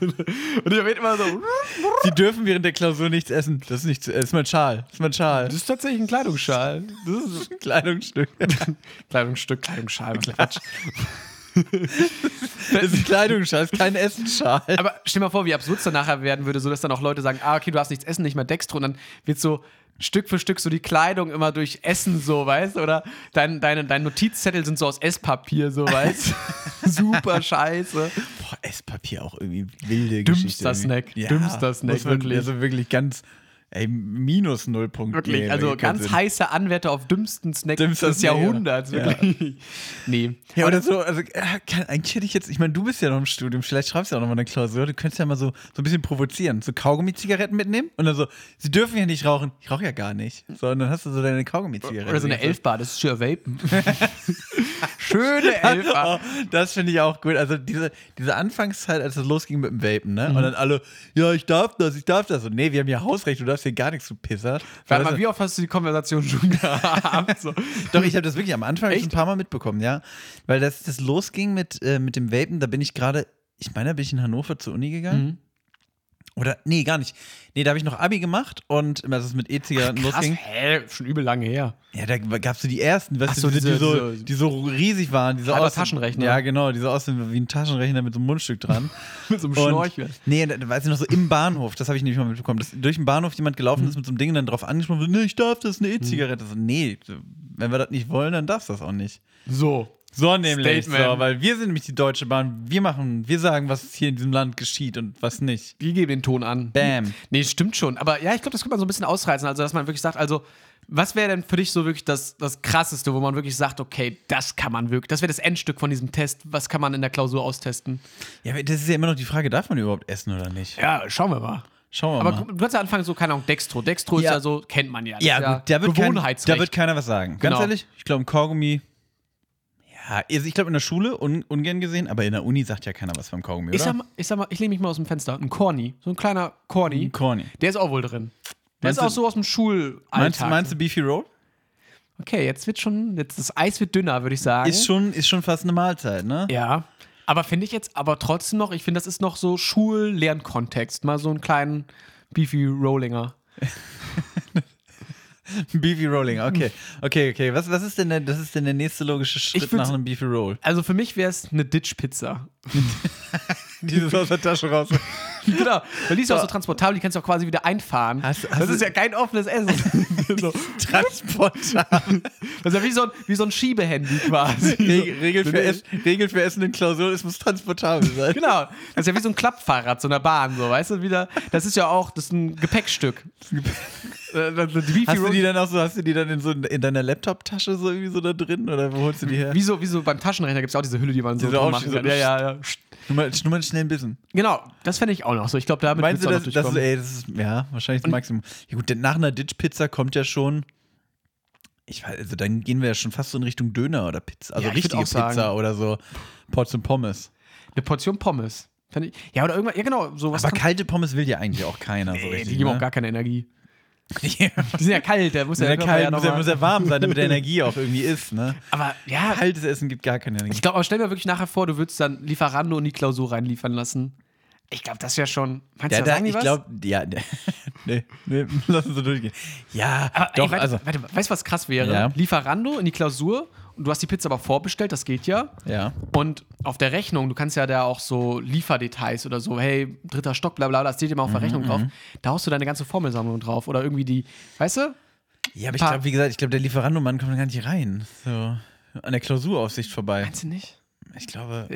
Und der wird immer so. Die dürfen während der Klausur nichts essen. Das ist nicht zu, das ist mein Schal. Das ist mein Schal. Das ist tatsächlich ein Kleidungsschal. Das ist ein [LAUGHS] Kleidungsstück. Kleidungsstück, Kleidungsschal, Quatsch. Das ist ein Kleidungsschal, ist kein Essensschal. Aber stell mal vor, wie absurd es dann nachher werden würde, so dass dann auch Leute sagen, ah, okay, du hast nichts essen, nicht mehr Dextro und dann wird so Stück für Stück so die Kleidung immer durch Essen so, weißt Oder dein, deine, deine Notizzettel sind so aus Esspapier, so, weißt [LAUGHS] Super scheiße. Boah, Esspapier auch irgendwie wilde Dümmster Geschichte. Snack. irgendwie. Dümmster Snack, wirklich. Also wirklich ganz, ey, minus null Punkte. Wirklich, also ganz heiße Anwärter auf dümmsten Snack Dümmster des ja. Jahrhunderts, wirklich. Nee. Ja, oder so, also äh, kann, eigentlich hätte ich jetzt, ich meine, du bist ja noch im Studium, vielleicht schreibst du ja auch noch mal eine Klausur, du könntest ja mal so, so ein bisschen provozieren, so Kaugummi-Zigaretten mitnehmen und dann so, sie dürfen ja nicht rauchen, ich rauche ja gar nicht, so, und dann hast du so deine Kaugummi-Zigarette. Oder so eine Elfbar, das ist schön Vapen. [LAUGHS] Schöne Elfbar. Oh, das finde ich auch gut. Also diese, diese Anfangszeit, als es losging mit dem Vapen, ne? Mhm. Und dann alle, ja, ich darf das, ich darf das. Und nee, wir haben hier Hausrecht, du darfst hier gar nichts, du Pisser. Warte mal, wie oft hast du die Konversation schon [LAUGHS] gehabt? So. Doch, ich habe das wirklich am Anfang Echt? schon ein paar Mal mitbekommen, ja. Weil das, das losging mit, äh, mit dem Vapen, da bin ich gerade, ich meine, da bin ich in Hannover zur Uni gegangen. Mhm. Oder, nee, gar nicht. Nee, da habe ich noch Abi gemacht und das ist mit E-Zigaretten losging. hä? Schon übel lange her. Ja, da gab es so die ersten, weißt Ach du, so, diese, die, so, diese- die so riesig waren. Diese aussehen- Taschenrechner. Ja, genau, die so aussehen wie ein Taschenrechner mit so einem Mundstück dran. [LAUGHS] Mit so einem Schnorchel. Nee, da, da weiß ich noch so im Bahnhof, das habe ich nämlich mal mitbekommen, dass durch den Bahnhof jemand gelaufen Mhm. ist mit so einem Ding und dann drauf angesprochen wird, nee, ich darf, das ist eine E-Zigarette. So, nee, wenn wir das nicht wollen, dann darfst du das auch nicht. So. So nämlich, Statement. so, weil wir sind nämlich die Deutsche Bahn, wir machen, wir sagen, was hier in diesem Land geschieht und was nicht. Wir geben den Ton an. Bam. Nee, stimmt schon. Aber ja, ich glaube, das könnte man so ein bisschen ausreizen. Also, dass man wirklich sagt, also, was wäre denn für dich so wirklich das, das Krasseste, wo man wirklich sagt, okay, das kann man wirklich, das wäre das Endstück von diesem Test, was kann man in der Klausur austesten? Ja, aber das ist ja immer noch die Frage, darf man überhaupt essen oder nicht? Ja, schauen wir mal. Schauen wir Aber mal. du kannst ja anfangen, so, keine Ahnung, Dextro. Dextro Ja. ist ja so, kennt man ja. Das Ja, gut, da wird, kein, da wird keiner was sagen. Ganz Genau. ehrlich, ich glaube, ein Kaugummi, ja, also ich glaube in der Schule un, ungern gesehen, aber in der Uni sagt ja keiner was vom Kaugummi, oder? ich, sag mal, ich sag mal, ich lehne mich mal aus dem Fenster. Ein Corny, so ein kleiner Corny, Ein Corny. der ist auch wohl drin. Der Meinst ist auch so aus dem Schulalltag. Meinst, du- meinst du Beefy Roll? Okay, jetzt wird schon, jetzt das Eis wird dünner, würde ich sagen. Ist schon, ist schon fast eine Mahlzeit, ne? Ja. Aber finde ich jetzt, aber trotzdem noch, ich finde, das ist noch so Schullernkontext. Mal so einen kleinen Beefy Rollinger. [LAUGHS] [LAUGHS] Beefy Rolling, okay. Okay, okay. Was, was ist denn der, das ist denn der nächste logische Schritt nach einem Beefy Roll? Also für mich wäre es eine Ditch-Pizza. [LAUGHS] [LAUGHS] Dieses aus der Tasche raus. [LAUGHS] genau. Weil die ist ja auch so transportabel, die kannst du auch quasi wieder einfahren. Hast- hast das ist ja kein offenes Essen. [LAUGHS] so. Transporter. Das ist ja wie so ein, wie so ein Schiebehandy quasi. Regel, Regel, für Ess, Regel für Essen in Klausuren, es muss transportabel sein. Genau. Das ist ja wie so ein Klappfahrrad, so einer Bahn, so, weißt du, wieder. Das ist ja auch, das ist ein Gepäckstück. Äh, die Hast du die dann auch so, hast du die dann in, so, in deiner Laptop-Tasche so irgendwie so da drin? Oder wo holst du die her? wie so, wie so beim Taschenrechner gibt es auch diese Hülle, die man so machen kann. so- Ja, ja, ja. Nur mal, nur mal schnell ein bisschen. Genau, das fände ich auch noch so. Ich glaube, damit Meinst du, das, das ist, ey, das ist, ja, wahrscheinlich das Maximum. Ja gut, denn nach einer Ditch-Pizza kommt ja schon, ich weiß, also dann gehen wir ja schon fast so in Richtung Döner oder Pizza, also Ja, richtige auch sagen- Pizza oder so und Pommes. Eine Portion Pommes. Ich, ja, oder irgendwas, ja genau, sowas. Aber kalte Pommes will ja eigentlich auch keiner so Nee, richtig. die geben ne? auch gar keine Energie. Ja. Die sind ja kalt, der muss ja, kalt ja muss, ja, muss ja warm sein, damit der Energie auch irgendwie ist, ne? Aber ja, Kaltes Essen gibt gar keine Energie. ich glaube, aber stell mir wirklich nachher vor, du würdest dann Lieferando in die Klausur reinliefern lassen. Ich glaube, das wäre schon. Meinst Ja, du, da da, ich glaube, ja, ne, [LAUGHS] nee, nee, lass uns so durchgehen. Ja, Aber, doch, ey, warte, also, warte, weißt du, was krass wäre? Lieferando in die Klausur du hast die Pizza aber vorbestellt, das geht ja. ja. Und auf der Rechnung, du kannst ja da auch so Lieferdetails oder so, hey, dritter Stock, bla bla, bla, das steht immer auf der Mhm, Rechnung drauf. Da haust du deine ganze Formelsammlung drauf. Oder irgendwie die, weißt du? Ja, aber ich glaube, wie gesagt, ich glaube, der Lieferando-Mann kommt da gar nicht rein. So, an der Klausuraufsicht vorbei. Meinst du nicht? Ich glaube,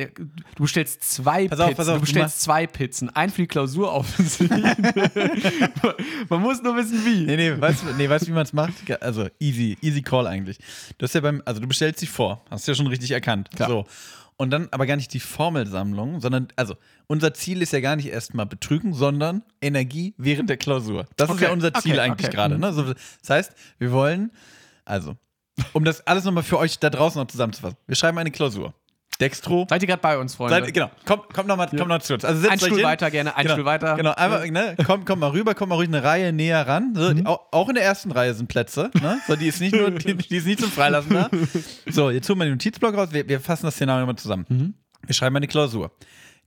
Du bestellst zwei Pass auf, Pizzen. pass auf, du du bestellst zwei Pizzen. Ein für die Klausur auf. [LAUGHS] Man muss nur wissen, wie. Nee, nee, weißt du, nee, weißt, du, wie man es macht? Also easy, easy call eigentlich. Du hast ja beim, also du bestellst sie vor, hast du ja schon richtig erkannt. Klar. So. Und dann aber gar nicht die Formelsammlung, sondern, also unser Ziel ist ja gar nicht erstmal betrügen, sondern Energie während der Klausur. Das ist Okay, ja unser Ziel okay, eigentlich okay. gerade. Mhm. Ne? So, das heißt, wir wollen, also, um das alles nochmal für euch da draußen noch zusammenzufassen, wir schreiben eine Klausur. Dextro. Seid ihr gerade bei uns, Freunde? Seid, genau, kommt, kommt nochmal Ja. noch zu uns. Also Ein Stuhl hin. weiter gerne, ein genau, Stuhl weiter. Genau, einfach, ne, kommt, kommt mal rüber, kommt mal ruhig eine Reihe näher ran. So, Mhm. die, auch, auch in der ersten Reihe sind Plätze. Ne? So, die ist nicht nur, die, die ist nicht zum Freilassen da. [LAUGHS] So, jetzt holen wir den Notizblock raus. Wir, wir fassen das Szenario mal zusammen. Mhm. Wir schreiben eine Klausur.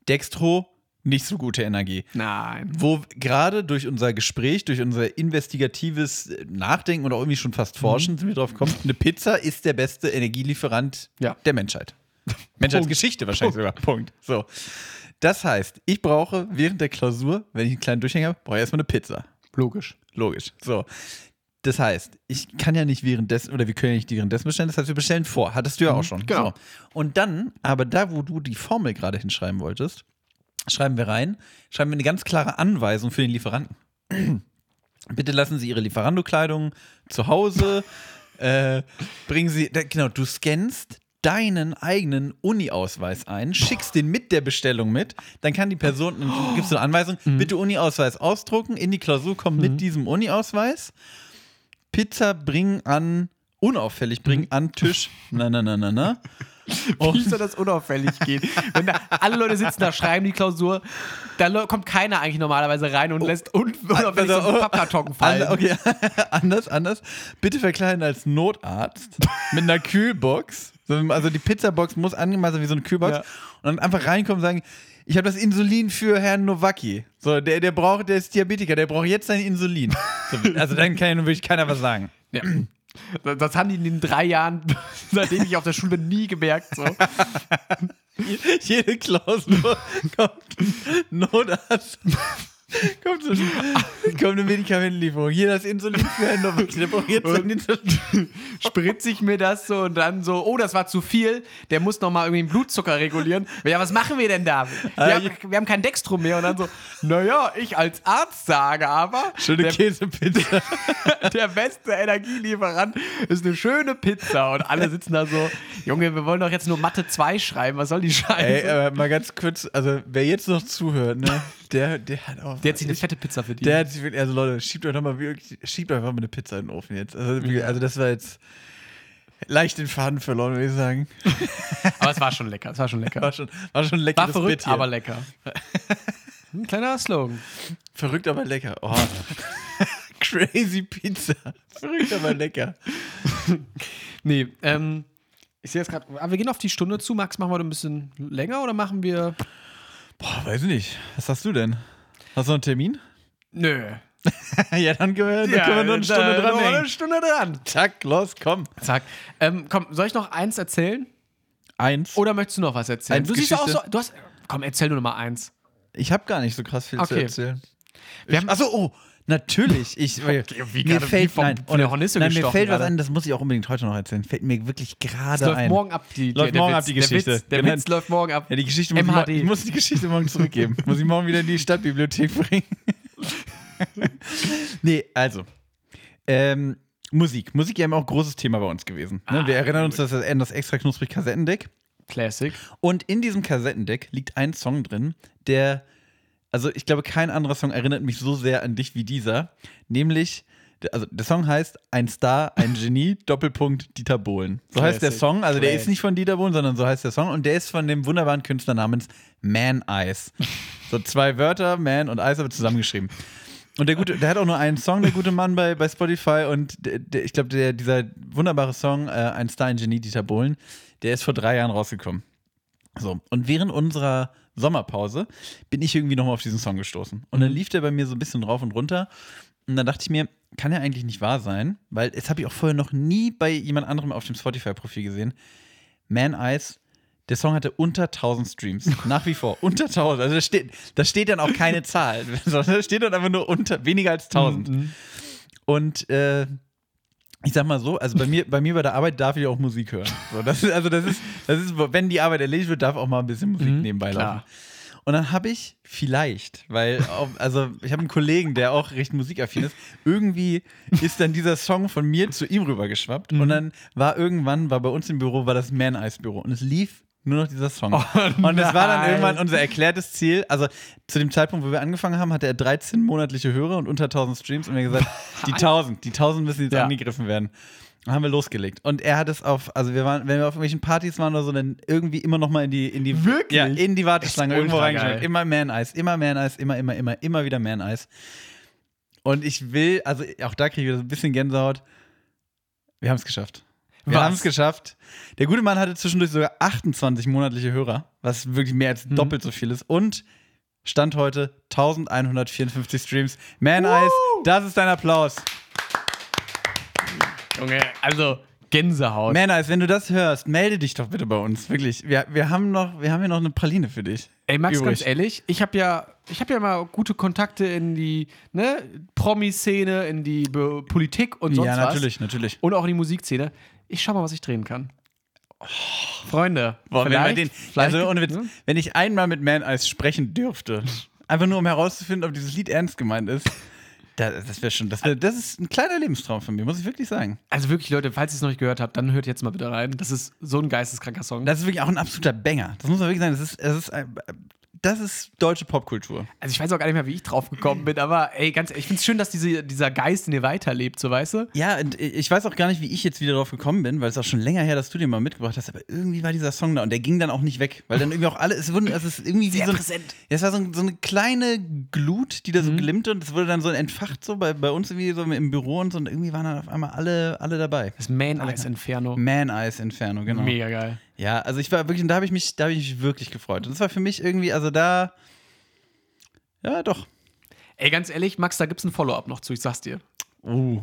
Dextro, nicht so gute Energie. Nein. Wo gerade durch unser Gespräch, durch unser investigatives Nachdenken oder irgendwie schon fast Forschen, sind wir drauf gekommen, eine Pizza ist der beste Energielieferant Ja. der Menschheit. [LAUGHS] Menschheitsgeschichte wahrscheinlich sogar. [LAUGHS] Punkt. So. Das heißt, ich brauche während der Klausur, wenn ich einen kleinen Durchhänger habe, brauche ich erstmal eine Pizza. Logisch. Logisch. So. Das heißt, ich kann ja nicht währenddessen, oder wir können ja nicht währenddessen bestellen, das heißt, wir bestellen vor. Hattest du ja auch schon. genau. So. Und dann, aber da, wo du die Formel gerade hinschreiben wolltest, schreiben wir rein, schreiben wir eine ganz klare Anweisung für den Lieferanten. [CLEARS THROAT] Bitte lassen Sie Ihre Lieferando-Kleidung zu Hause, [LAUGHS] äh, bringen Sie, da, genau, du scannst deinen eigenen Uni-Ausweis ein, schickst den mit der Bestellung mit, dann kann die Person, dann gibst du eine Anweisung, bitte Uni-Ausweis ausdrucken, in die Klausur kommen mit diesem Uni-Ausweis, Pizza bringen an, unauffällig bringen an Tisch, na, na, na, na, na. [LAUGHS] Wie soll das unauffällig gehen? Wenn da alle Leute sitzen da, schreiben die Klausur, da kommt keiner eigentlich normalerweise rein und lässt un unauffällig so einen Pappkarton fallen. Okay, [LAUGHS] anders, anders. Bitte verkleiden als Notarzt mit einer Kühlbox. So, Also die Pizzabox muss angemacht sein wie so eine Kühlbox. Ja. Und dann einfach reinkommen und sagen, ich habe das Insulin für Herrn Nowacki. So, der, der braucht, der ist Diabetiker, der braucht jetzt sein Insulin. So, also dann kann ja wirklich keiner was sagen. Ja. Das haben die in den drei Jahren, [LAUGHS] seitdem ich auf der Schule bin, nie gemerkt. So. [LAUGHS] Jede Klausur kommt Notarzt. Kommt, so, [LAUGHS] kommt eine Medikamentenlieferung. Hier das Insulin für Herrn braucht jetzt. Spritze ich mir das so und dann so, oh, das war zu viel, der muss nochmal irgendwie den Blutzucker regulieren. Ja, was machen wir denn da? Wir, haben, wir haben kein Dextrum mehr. Und dann so, naja, ich als Arzt sage aber, Schöne der, Käsepizza. [LAUGHS] der beste Energielieferant ist eine schöne Pizza. Und alle sitzen da so, Junge, wir wollen doch jetzt nur Mathe 2 schreiben, was soll die Scheiße? Ey, aber mal ganz kurz, also wer jetzt noch zuhört, ne, der, der hat auch. Der hat sich eine fette Pizza verdient. Der hat sich also Leute, schiebt euch doch mal wirklich, schiebt euch einfach mal eine Pizza in den Ofen jetzt. Also, also das war jetzt leicht den Faden verloren, würde ich sagen. [LAUGHS] aber es war schon lecker, es war schon lecker. War schon, war schon ein leckeres War verrückt, aber lecker. [LAUGHS] Ein kleiner Slogan. Verrückt, aber lecker. Oh. [LAUGHS] Crazy Pizza. Verrückt, aber lecker. Nee, ähm, ich sehe jetzt gerade, aber wir gehen auf die Stunde zu. Max, machen wir ein bisschen länger oder machen wir. Boah, weiß ich nicht. Was hast du denn? Hast du noch einen Termin? Nö. [LAUGHS] ja, dann können wir, dann können wir eine Stunde dran Noch eine. Stunde dran. Zack, los, komm. Zack. Ähm, komm, soll ich noch eins erzählen? Eins. Oder möchtest du noch was erzählen? Eins du siehst ja auch so. Geschichte? Du hast. Komm, erzähl nur noch mal eins. Ich habe gar nicht so krass viel zu Okay. erzählen. Wir haben- Achso, oh, natürlich. Ich, wie mir wie fällt, vom- nein, von der Hornisse nein, mir fällt was ein, das muss ich auch unbedingt heute noch erzählen. Fällt mir wirklich gerade läuft ein. morgen ab. Die, Läuft der morgen Witz, ab die Der, Geschichte. Witz, der Genau. Witz läuft morgen ab. Ja, die Geschichte muss ich, MHD. morgen, ich muss die Geschichte morgen zurückgeben. muss ich morgen wieder in die Stadtbibliothek bringen. [LAUGHS] nee, also. Ähm, Musik. Musik ja immer auch großes Thema bei uns gewesen. Ne? Wir erinnern uns, dass das das extra knusprig Kassettendeck. Classic. Und in diesem Kassettendeck liegt ein Song drin, der, also ich glaube, kein anderer Song erinnert mich so sehr an dich wie dieser. Nämlich, also der Song heißt Ein Star, ein Genie, [LAUGHS] Doppelpunkt Dieter Bohlen. So heißt der Classic. Song, also der Classic. ist nicht von Dieter Bohlen, sondern so heißt der Song. Und der ist von dem wunderbaren Künstler namens Man Eyes. [LAUGHS] So zwei Wörter, Man und Eyes, aber zusammengeschrieben. Und der gute, der hat auch nur einen Song, der gute Mann bei, bei Spotify. Und der, der, ich glaube, der, dieser wunderbare Song, äh, Ein Star, ein Genie, Dieter Bohlen, der ist vor drei Jahren rausgekommen. So, und während unserer Sommerpause bin ich irgendwie nochmal auf diesen Song gestoßen. Und dann lief der bei mir so ein bisschen rauf und runter. Und dann dachte ich mir, kann ja eigentlich nicht wahr sein, weil das habe ich auch vorher noch nie bei jemand anderem auf dem Spotify-Profil gesehen. Man Eyes, der Song hatte unter 1000 Streams. [LAUGHS] Nach wie vor. unter 1000. Also da steht, da steht dann auch keine Zahl, [LAUGHS] sondern da steht dann einfach nur unter, weniger als 1000. Und äh, ich sag mal so, also bei mir, bei mir bei der Arbeit darf ich auch Musik hören. So, das ist, also das ist, das ist, wenn die Arbeit erledigt wird, darf auch mal ein bisschen Musik nebenbei laufen. klar. Und dann habe ich vielleicht, weil, auch, also ich habe einen Kollegen, der auch recht musikaffin ist, irgendwie ist dann dieser Song von mir zu ihm rübergeschwappt und dann war irgendwann, war bei uns im Büro, war das Man Ice Büro und es lief nur noch dieser Song. und es war dann irgendwann unser erklärtes Ziel. Also zu dem Zeitpunkt, wo wir angefangen haben, hatte er 13 monatliche Hörer und unter 1000 Streams und wir haben gesagt, [LAUGHS] die 1000, die 1000 müssen jetzt Ja. angegriffen werden. Dann haben wir losgelegt. Und er hat es auf, also wir waren, wenn wir auf irgendwelchen Partys waren oder so, dann irgendwie immer noch mal in die, in die, Wirklich? Ja, in die Warteschlange irgendwo geil. Immer Man Eis, immer Man Eis, immer, immer, immer, immer wieder Man Eis. Und ich will, also auch da kriege ich wieder so ein bisschen Gänsehaut. Wir haben es geschafft. Wir Was? haben es geschafft. Der gute Mann hatte zwischendurch sogar 28 monatliche Hörer, was wirklich mehr als doppelt so viel ist. Und Stand heute 1154 Streams. Man Eyes, das ist dein Applaus. Junge, also Gänsehaut. Man Eyes, wenn du das hörst, melde dich doch bitte bei uns. Wirklich. Wir, wir, haben, noch, wir haben hier noch eine Praline für dich. Ey, Max, übrig. ganz ehrlich, ich habe ja, ich habe ja mal gute Kontakte in die ne, Promi-Szene, in die Be Politik und sonst ja, was. natürlich, natürlich. Und auch in die Musikszene. Ich schau mal, was ich drehen kann. Freunde, Boah, wenn, vielleicht, den, vielleicht, also Witz, ne? wenn ich einmal mit Man Eyes sprechen dürfte, einfach nur um herauszufinden, ob dieses Lied ernst gemeint ist, da, das wäre schon, das, wär, das ist ein kleiner Lebenstraum von mir, muss ich wirklich sagen. Also wirklich, Leute, falls ihr es noch nicht gehört habt, dann hört jetzt mal bitte rein. Das ist so ein geisteskranker Song. Das ist wirklich auch ein absoluter Banger. Das muss man wirklich sagen. Das ist, das ist, äh, das ist deutsche Popkultur. Also ich weiß auch gar nicht mehr, wie ich drauf gekommen bin, aber ey, ganz ehrlich, ich finde es schön, dass diese, dieser Geist in dir weiterlebt, so weißt du? Ja, und ich weiß auch gar nicht, wie ich jetzt wieder drauf gekommen bin, weil es auch schon länger her, dass du den mal mitgebracht hast, aber irgendwie war dieser Song da und der ging dann auch nicht weg, weil dann irgendwie auch alle, es wurden, es ist irgendwie wie Sehr so ein, präsent. Ja, es war so, so eine kleine Glut, die da so glimmte und es wurde dann so entfacht so bei, bei uns irgendwie so im Büro und so und irgendwie waren dann auf einmal alle, alle dabei. Das Man Eyes Inferno. Man Eyes Inferno, genau. Mega geil. Ja, also ich war wirklich, da habe ich mich, da habe ich mich wirklich gefreut. Und das war für mich irgendwie, also da, ja, doch. Ey, ganz ehrlich, Max, da gibt's ein Follow-up noch zu, ich sag's dir. Uh,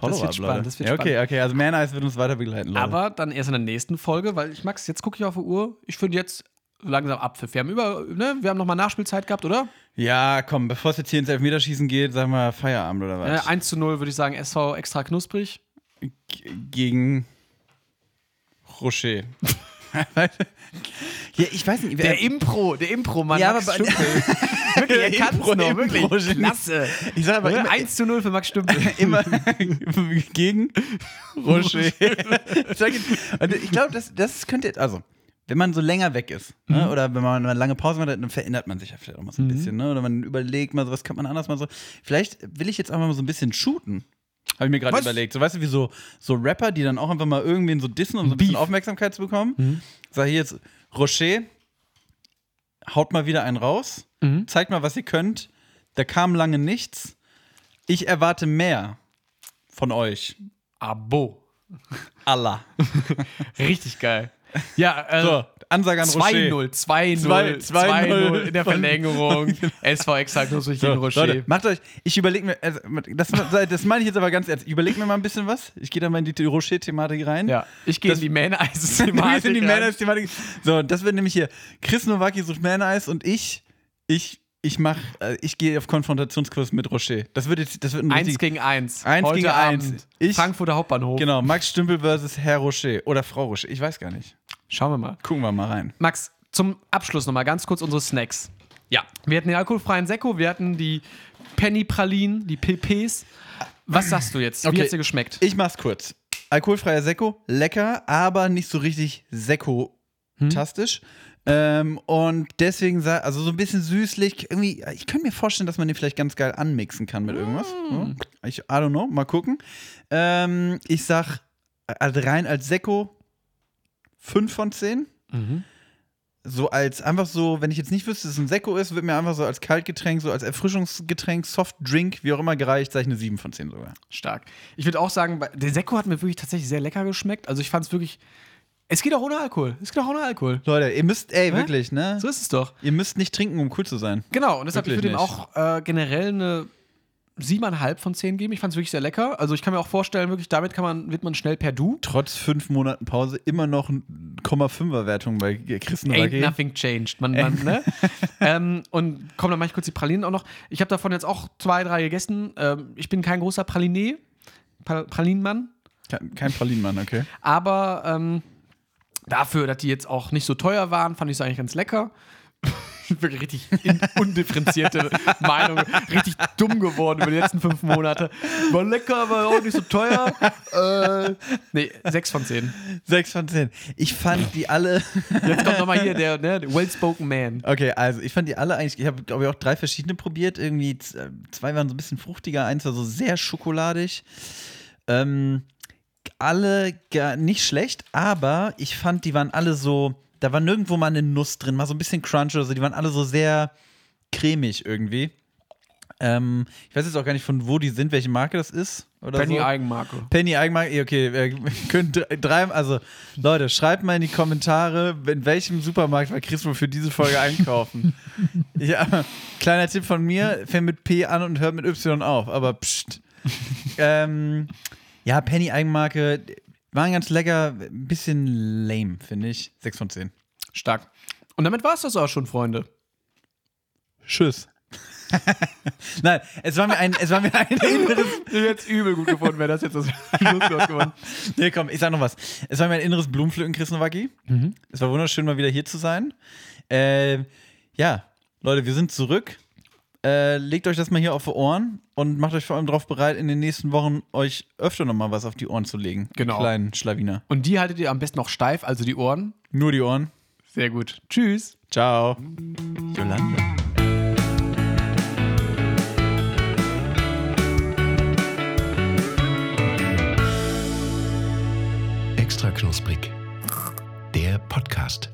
Das wird spannend, das wird ja, okay, okay, also Man Eyes wird uns weiter begleiten, Leute. Aber dann erst in der nächsten Folge, weil ich, Max, jetzt gucke ich auf die Uhr. Ich finde jetzt langsam Abpfiff. Wir haben über, ne, wir haben nochmal Nachspielzeit gehabt, oder? ja, komm, bevor es jetzt hier ins Elfmeterschießen geht, sagen wir Feierabend oder Äh, was? 1 zu 0 würde ich sagen, SV extra knusprig. G gegen Rocher. [LAUGHS] ja, ich weiß nicht. Der Impro, der Impro-Mann. Ja, Max aber- Stümpel. [LAUGHS] wirklich, er kann's Impro- noch, Impro- wirklich. Klasse. Ich sag aber immer, 1 zu 0 für Max Stümpel. [LAUGHS] immer gegen Rocher. ich und glaube, das, das könnte, also, wenn man so länger weg ist, ne, oder wenn man eine lange Pause macht, dann verändert man sich ja vielleicht auch mal so ein bisschen, ne? Oder man überlegt mal so, was kann man anders mal so. Vielleicht will ich jetzt einfach mal so ein bisschen shooten. Habe ich mir gerade überlegt. So, weißt du, wie so, so Rapper, die dann auch einfach mal irgendwen so dissen, um so ein bisschen Beef. Aufmerksamkeit zu bekommen. Sag hier jetzt, Rocher, haut mal wieder einen raus, Mhm. zeigt mal, was ihr könnt. Da kam lange nichts. Ich erwarte mehr von euch. Abo. Allah. [LAUGHS] Richtig geil. Ja, äh, So, Ansage an Rocher. 2-0, 2-0, Zwei- 2-0 in der Verlängerung. SV extra knusprig So, gegen Rocher. Leute, macht euch, ich überlege mir, also, das, das meine ich jetzt aber ganz ernst, ich überlege mir mal ein bisschen was. Ich gehe dann mal in die Rocher-Thematik rein. Ja, ich gehe in die man ice Wir sind die Man-Ice-Thematik. So, das wird nämlich hier Chris Nowacki sucht Man-Ice und ich, ich, ich mach, äh, ich gehe auf Konfrontationskurs mit Rocher. Das wird jetzt, das wird ein 1 richtig- gegen 1. Eins Heute gegen Abend. eins. Ich- Frankfurter Hauptbahnhof. Genau, Max Stümpel versus Herr Rocher. Oder Frau Rocher. Ich weiß gar nicht. Schauen wir mal. Gucken wir mal rein. Max, zum Abschluss nochmal ganz kurz unsere Snacks. Ja. Wir hatten den alkoholfreien Sekko, wir hatten die Penny Pralinen, die PPs. Was sagst du jetzt? Wie Okay. hat's dir geschmeckt? Ich mach's kurz. Alkoholfreier Sekko, lecker, aber nicht so richtig Sekko-tastisch. Ähm, und deswegen, also so ein bisschen süßlich. Irgendwie, ich könnte mir vorstellen, dass man den vielleicht ganz geil anmixen kann mit irgendwas. So. Ich, I don't know, mal gucken. Ähm, ich sag also rein als Sekko 5 von 10. Mhm. So als einfach so, wenn ich jetzt nicht wüsste, dass es ein Sekko ist, wird mir einfach so als Kaltgetränk, so als Erfrischungsgetränk, Softdrink, wie auch immer gereicht, sage ich eine 7 von 10 sogar. Stark. Ich würde auch sagen, der Sekko hat mir wirklich tatsächlich sehr lecker geschmeckt. Also ich fand es wirklich. Es geht auch ohne Alkohol. Es geht auch ohne Alkohol. Leute, ihr müsst, ey, Hä? wirklich, ne? So ist es doch. Ihr müsst nicht trinken, um cool zu sein. Genau, und deshalb ich würde ihm auch äh, generell eine 7,5 von 10 geben. Ich fand es wirklich sehr lecker. Also ich kann mir auch vorstellen, wirklich damit kann man, wird man schnell per Du. Trotz fünf Monaten Pause immer noch ein 0,5er Wertung bei Chris Ain't Nowacki. nothing changed. Man, man, ne? [LAUGHS] ähm, und komm, dann mache ich kurz die Pralinen auch noch. Ich habe davon jetzt auch zwei, drei gegessen. Ähm, ich bin kein großer Praliné, Pra- Pralinenmann, Kein, kein Pralinenmann, okay. aber ähm, dafür, dass die jetzt auch nicht so teuer waren, fand ich es eigentlich ganz lecker. [LAUGHS] Wirklich richtig undifferenzierte [LAUGHS] Meinung. Richtig dumm geworden über die letzten fünf Monate. War lecker, aber auch nicht so teuer. Äh, nee, sechs von zehn. Sechs von zehn. Ich fand die alle. [LAUGHS] Jetzt kommt nochmal hier der, ne, der well-spoken man. Okay, also ich fand die alle eigentlich. Ich habe, glaube ich, auch drei verschiedene probiert. Irgendwie äh, zwei waren so ein bisschen fruchtiger, eins war so sehr schokoladig. Ähm, alle gar nicht schlecht, aber ich fand, die waren alle so. Da war nirgendwo mal eine Nuss drin, mal so ein bisschen Crunch oder so. Die waren alle so sehr cremig irgendwie. Ähm, ich weiß jetzt auch gar nicht, von wo die sind, welche Marke das ist. Oder Penny so. Eigenmarke. Penny Eigenmarke, okay, [LAUGHS] wir können dr- drei, also Leute, schreibt mal in die Kommentare, in welchem Supermarkt war Chris wohl für diese Folge einkaufen. [LAUGHS] ja, kleiner Tipp von mir, fängt mit P an und hört mit Y auf, aber pst. [LAUGHS] ähm, ja, Penny Eigenmarke, waren ganz lecker, ein bisschen lame, finde ich. 6 von 10. Stark. Und damit war es das auch schon, Freunde. Tschüss. [LAUGHS] Nein, es war mir ein, es war mir ein [LAUGHS] inneres Ich hätte es übel gut gefunden, wäre das jetzt das [LAUGHS] Schlusswort geworden. Nee, komm, ich sag noch was. Es war mir ein inneres Blumenpflücken, Chris Nowacki. Es war wunderschön, mal wieder hier zu sein. Äh, ja, Leute, wir sind zurück. Äh, legt euch das mal hier auf die Ohren und macht euch vor allem darauf bereit, in den nächsten Wochen euch öfter nochmal was auf die Ohren zu legen. Genau. Kleinen Schlawiner. Und die haltet ihr am besten noch steif, also die Ohren. Nur die Ohren. Sehr gut. Tschüss. Ciao. Jolanda. Extra knusprig. Der Podcast.